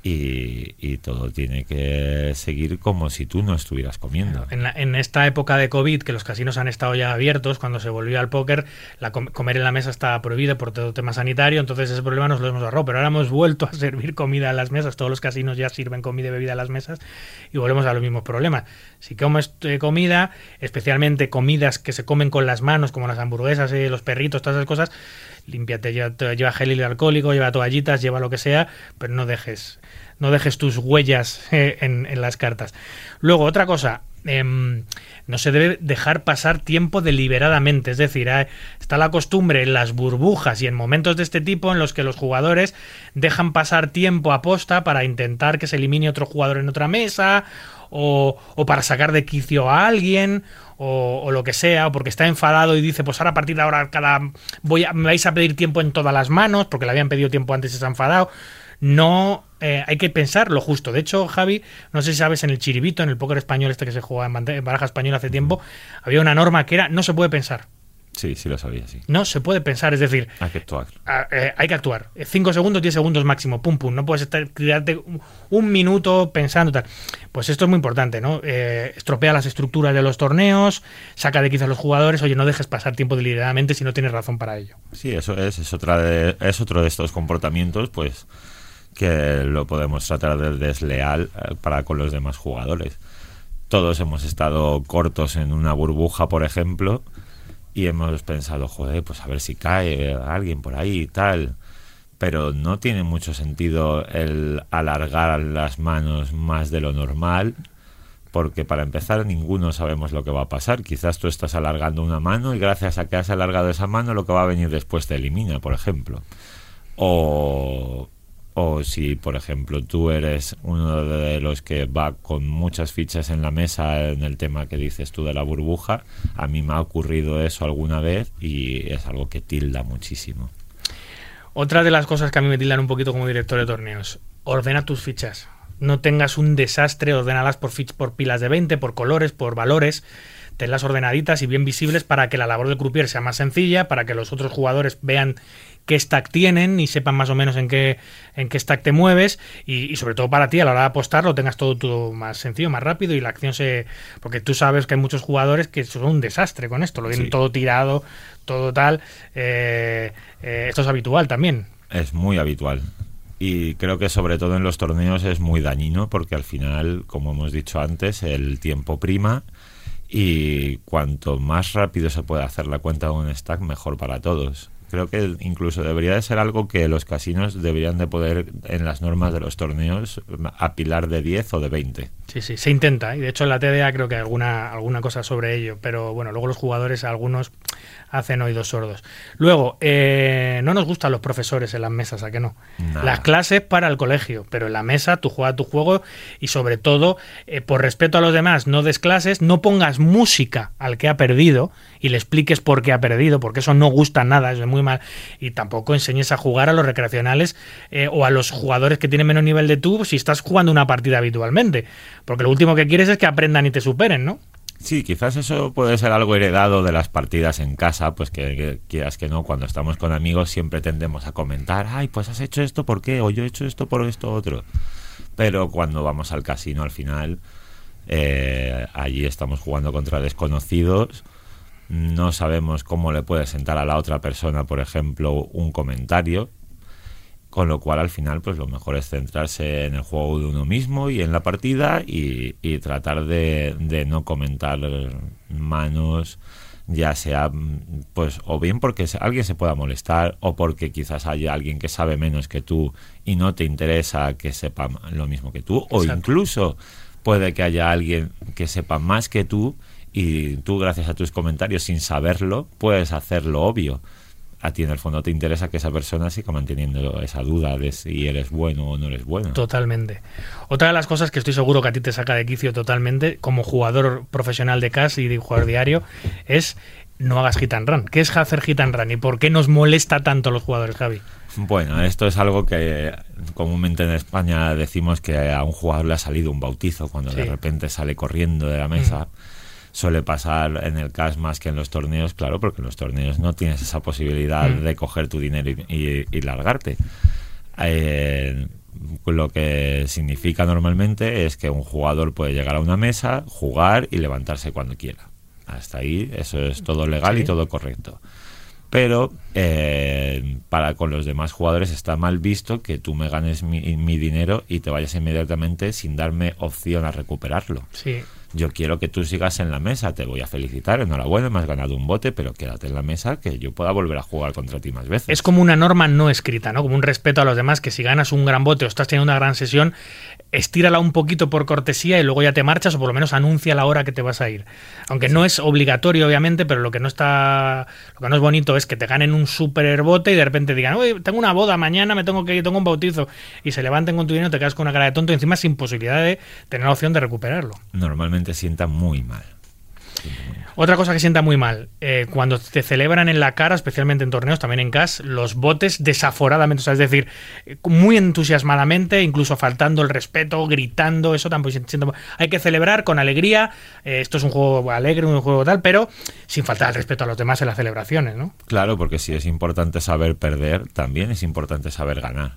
S7: y, todo tiene que seguir como si tú no estuvieras comiendo.
S2: En, la- en esta época de COVID, que los casinos han estado ya abiertos, cuando se volvió al póker, la com- comer en la mesa estaba prohibido por todo tema sanitario, entonces ese problema nos lo hemos ahorrado. Pero ahora hemos vuelto a servir comida en las mesas, todos los casinos ya sirven comida y bebida en las mesas y volvemos a los mismos problemas. Si comes eh, comida, especialmente comidas que se comen con las manos, como las hamburguesas, eh, los perritos, todas esas cosas, límpiate, lleva, lleva gel hidroalcohólico, lleva toallitas, lleva lo que sea, pero no dejes, no dejes tus huellas eh, en, las cartas. Luego, otra cosa, em, no se debe dejar pasar tiempo deliberadamente. Es decir, está la costumbre en las burbujas y en momentos de este tipo en los que los jugadores dejan pasar tiempo a posta para intentar que se elimine otro jugador en otra mesa o, o para sacar de quicio a alguien o, o lo que sea, o porque está enfadado y dice, pues ahora a partir de ahora cada voy me vais a pedir tiempo en todas las manos, porque le habían pedido tiempo antes y se ha enfadado. No, eh, hay que pensar lo justo. De hecho, Javi, no sé si sabes, en el chiribito, en el póker español este que se juega en, baraja española hace tiempo, había una norma que era no se puede pensar.
S7: Sí, sí lo sabía, sí.
S2: No se puede pensar, es decir,
S7: Hay que actuar.
S2: a- eh, hay que actuar. 5 segundos, 10 segundos máximo, pum, pum. No puedes estar, tirarte un, un minuto pensando tal. Pues esto es muy importante, ¿no? Eh, estropea las estructuras de los torneos, saca de quizás a los jugadores. Oye, no dejes pasar tiempo deliberadamente si no tienes razón para ello.
S7: Sí, eso es, es otra de, es otro de estos comportamientos, pues que lo podemos tratar de desleal eh, para con los demás jugadores. Todos hemos estado cortos en una burbuja, por ejemplo, y hemos pensado, joder, pues a ver si cae alguien por ahí y tal. Pero no tiene mucho sentido el alargar las manos más de lo normal, porque para empezar ninguno sabemos lo que va a pasar. Quizás tú estás alargando una mano y gracias a que has alargado esa mano lo que va a venir después te elimina, por ejemplo. O, o si, por ejemplo, tú eres uno de los que va con muchas fichas en la mesa en el tema que dices tú de la burbuja, a mí me ha ocurrido eso alguna vez y es algo que tilda muchísimo.
S2: Otra de las cosas que a mí me tildan un poquito como director de torneos, ordena tus fichas. No tengas un desastre, ordénalas por, por pilas de 20, por colores, por valores. Tenlas ordenaditas y bien visibles para que la labor del croupier sea más sencilla, para que los otros jugadores vean qué stack tienen y sepan más o menos en qué, en qué stack te mueves y, y sobre todo para ti a la hora de apostar lo tengas todo, todo más sencillo, más rápido y la acción se... Porque tú sabes que hay muchos jugadores que son un desastre con esto, lo tienen
S7: Sí.
S2: todo tirado, todo tal. Eh, eh, esto es habitual también.
S7: Es muy habitual. Y creo que sobre todo en los torneos es muy dañino porque al final, como hemos dicho antes, el tiempo prima y cuanto más rápido se puede hacer la cuenta de un stack, mejor para todos. Creo que incluso debería de ser algo que los casinos deberían de poder, en las normas de los torneos, apilar de 10 o de 20.
S2: Sí, sí, se intenta. Y de hecho en la TDA creo que hay alguna, alguna cosa sobre ello. Pero bueno, luego los jugadores, algunos hacen oídos sordos. Luego, eh, no nos gustan los profesores en las mesas, ¿a que no? Las clases para el colegio, pero en la mesa tú juegas tu juego y sobre todo, eh, por respeto a los demás, no des clases, no pongas música al que ha perdido y le expliques por qué ha perdido, porque eso no gusta nada, eso es muy mal. Y tampoco enseñes a jugar a los recreacionales eh, o a los jugadores que tienen menos nivel de tú si estás jugando una partida habitualmente, porque lo último que quieres es que aprendan y te superen, ¿no?
S7: Sí, quizás eso puede ser algo heredado de las partidas en casa, pues que, quieras que no, cuando estamos con amigos siempre tendemos a comentar, ay, pues has hecho esto, ¿por qué? O yo he hecho esto por esto otro. Pero cuando vamos al casino al final, eh, allí estamos jugando contra desconocidos, no sabemos cómo le puede sentar a la otra persona, por ejemplo, un comentario, con lo cual al final pues lo mejor es centrarse en el juego de uno mismo y en la partida y, y tratar de, de no comentar manos ya sea pues o bien porque alguien se pueda molestar o porque quizás haya alguien que sabe menos que tú y no te interesa que sepa lo mismo que tú o
S2: Exacto.
S7: incluso puede que haya alguien que sepa más que tú y tú gracias a tus comentarios sin saberlo puedes hacerlo obvio a ti en el fondo te interesa que esa persona siga manteniendo esa duda de si eres bueno o no eres bueno.
S2: Totalmente. Otra de las cosas que estoy seguro que a ti te saca de quicio totalmente, como jugador profesional de CAS y de jugador diario, es no hagas hit and run. ¿Qué es hacer hit and run y por qué nos molesta tanto a los jugadores, Javi?
S7: Bueno, esto es algo que comúnmente en España decimos que a un jugador le ha salido un bautizo cuando de repente sale corriendo de la mesa. Suele pasar en el CAS más que en los torneos, claro, porque en los torneos no tienes esa posibilidad
S2: Mm.
S7: de coger tu dinero y, y- y largarte. Eh, lo que significa normalmente es que un jugador puede llegar a una mesa, jugar y levantarse cuando quiera. Hasta ahí eso es todo legal
S2: Sí.
S7: y todo correcto. Pero eh, para con los demás jugadores está mal visto que tú me ganes mi, mi dinero y te vayas inmediatamente sin darme opción a recuperarlo.
S2: Sí.
S7: Yo quiero que tú sigas en la mesa, te voy a felicitar, enhorabuena, me has ganado un bote, pero quédate en la mesa que yo pueda volver a jugar contra ti más veces.
S2: Es como una norma no escrita, ¿no? Como un respeto a los demás, que si ganas un gran bote o estás teniendo una gran sesión, estírala un poquito por cortesía y luego ya te marchas o por lo menos anuncia la hora que te vas a ir. Aunque no es obligatorio, obviamente, pero lo que no está, lo que no es bonito es que te ganen un super bote y de repente digan, oye, tengo una boda mañana, me tengo que ir, tengo un bautizo, y se levanten con tu dinero, te quedas con una cara de tonto y encima sin posibilidad de tener la opción de recuperarlo.
S7: Normalmente sienta muy mal.
S2: Otra cosa que sienta muy mal, eh, cuando te celebran en la cara, especialmente en torneos, también en CAS, los botes desaforadamente, o sea, es decir, muy entusiasmadamente, incluso faltando el respeto, gritando, eso tampoco Hay que celebrar con alegría, eh, esto es un juego alegre, un juego tal, pero sin faltar el respeto a los demás en las celebraciones, ¿no?
S7: Claro, porque si es importante saber perder, también es importante saber ganar.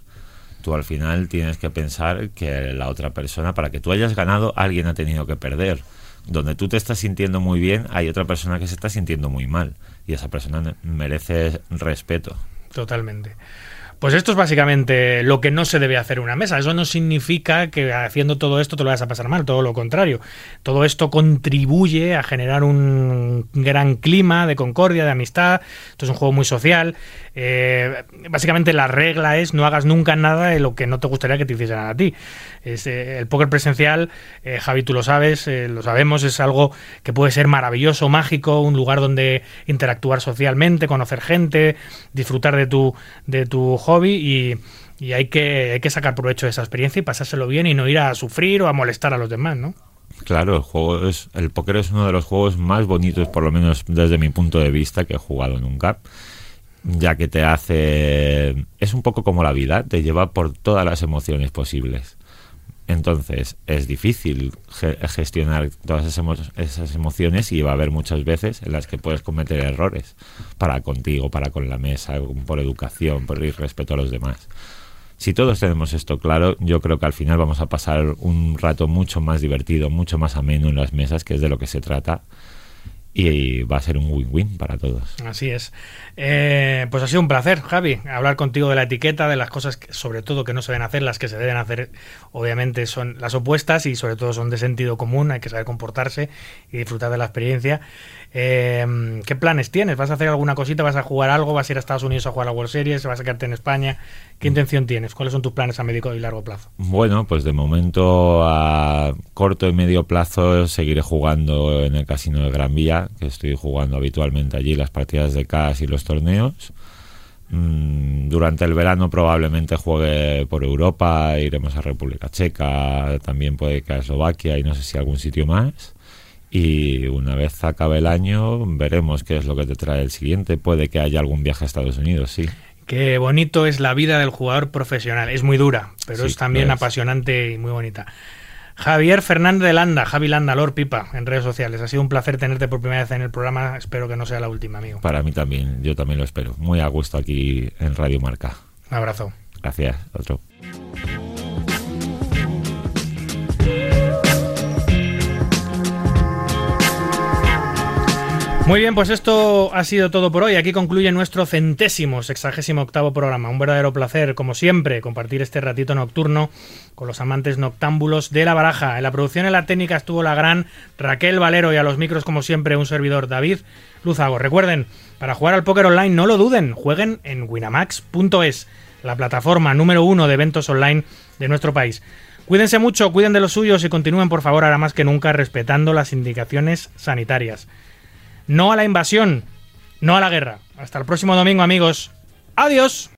S7: Tú al final tienes que pensar que la otra persona, para que tú hayas ganado, alguien ha tenido que perder. Donde tú te estás sintiendo muy bien, hay otra persona que se está sintiendo muy mal. Y esa persona merece respeto.
S2: Totalmente. Pues esto es básicamente lo que no se debe hacer en una mesa. Eso no significa que haciendo todo esto te lo vas a pasar mal, todo lo contrario. Todo esto contribuye a generar un gran clima de concordia, de amistad. Esto es un juego muy social. Eh, básicamente la regla es no hagas nunca nada de lo que no te gustaría que te hicieran a ti. Es, eh, el póker presencial, eh, Javi, tú lo sabes, eh, lo sabemos, es algo que puede ser maravilloso, mágico, un lugar donde interactuar socialmente, conocer gente, disfrutar de tu, de tu y, y hay, que, hay que sacar provecho de esa experiencia y pasárselo bien y no ir a sufrir o a molestar a los demás, ¿no?
S7: Claro, el juego es el póker es uno de los juegos más bonitos, por lo menos desde mi punto de vista, que he jugado nunca, ya que te hace es un poco como la vida, te lleva por todas las emociones posibles. Entonces es difícil ge- gestionar todas esas, emo- esas emociones y va a haber muchas veces en las que puedes cometer errores para contigo, para con la mesa, por educación, por respeto a los demás. Si todos tenemos esto claro, yo creo que al final vamos a pasar un rato mucho más divertido, mucho más ameno en las mesas, que es de lo que se trata, y va a ser un win-win para todos.
S2: Así es. Eh, pues ha sido un placer, Javi, hablar contigo de la etiqueta, de las cosas que, sobre todo que no se deben hacer, las que se deben hacer, obviamente son las opuestas y sobre todo son de sentido común, hay que saber comportarse y disfrutar de la experiencia. Eh, ¿Qué planes tienes? ¿Vas a hacer alguna cosita? ¿Vas a jugar algo? ¿Vas a ir a Estados Unidos a jugar a la World Series? ¿Vas a quedarte en España? ¿Qué intención tienes? ¿Cuáles son tus planes a medio y largo plazo?
S7: Bueno, pues de momento a corto y medio plazo seguiré jugando en el Casino de Gran Vía, que estoy jugando habitualmente allí las partidas de CAS y los torneos. Mm, durante el verano probablemente juegue por Europa, iremos a República Checa, también puede que a Eslovaquia y no sé si algún sitio más. Y una vez acabe el año veremos qué es lo que te trae el siguiente. Puede que haya algún viaje a Estados Unidos, sí.
S2: Qué bonito es la vida del jugador profesional. Es muy dura, pero
S7: Sí,
S2: es también
S7: es.
S2: apasionante y muy bonita. Javier Fernández de Landa, Javi Landa, Lord Pipa, en redes sociales. Ha sido un placer tenerte por primera vez en el programa. Espero que no sea la última, amigo.
S7: Para mí también, yo también lo espero. Muy a gusto aquí en Radio Marca.
S2: Un abrazo.
S7: Gracias, otro.
S2: Muy bien, pues esto ha sido todo por hoy. Aquí concluye nuestro centésimo, sexagésimo octavo programa. Un verdadero placer, como siempre, compartir este ratito nocturno con los amantes noctámbulos de la baraja. En la producción y la técnica estuvo la gran Raquel Valero y a los micros, como siempre, un servidor David Luzago. Recuerden, para jugar al póker online, no lo duden, jueguen en winamax.es, la plataforma número uno de eventos online de nuestro país. Cuídense mucho, cuiden de los suyos y continúen, por favor, ahora más que nunca, respetando las indicaciones sanitarias. No a la invasión, no a la guerra. Hasta el próximo domingo, amigos. Adiós.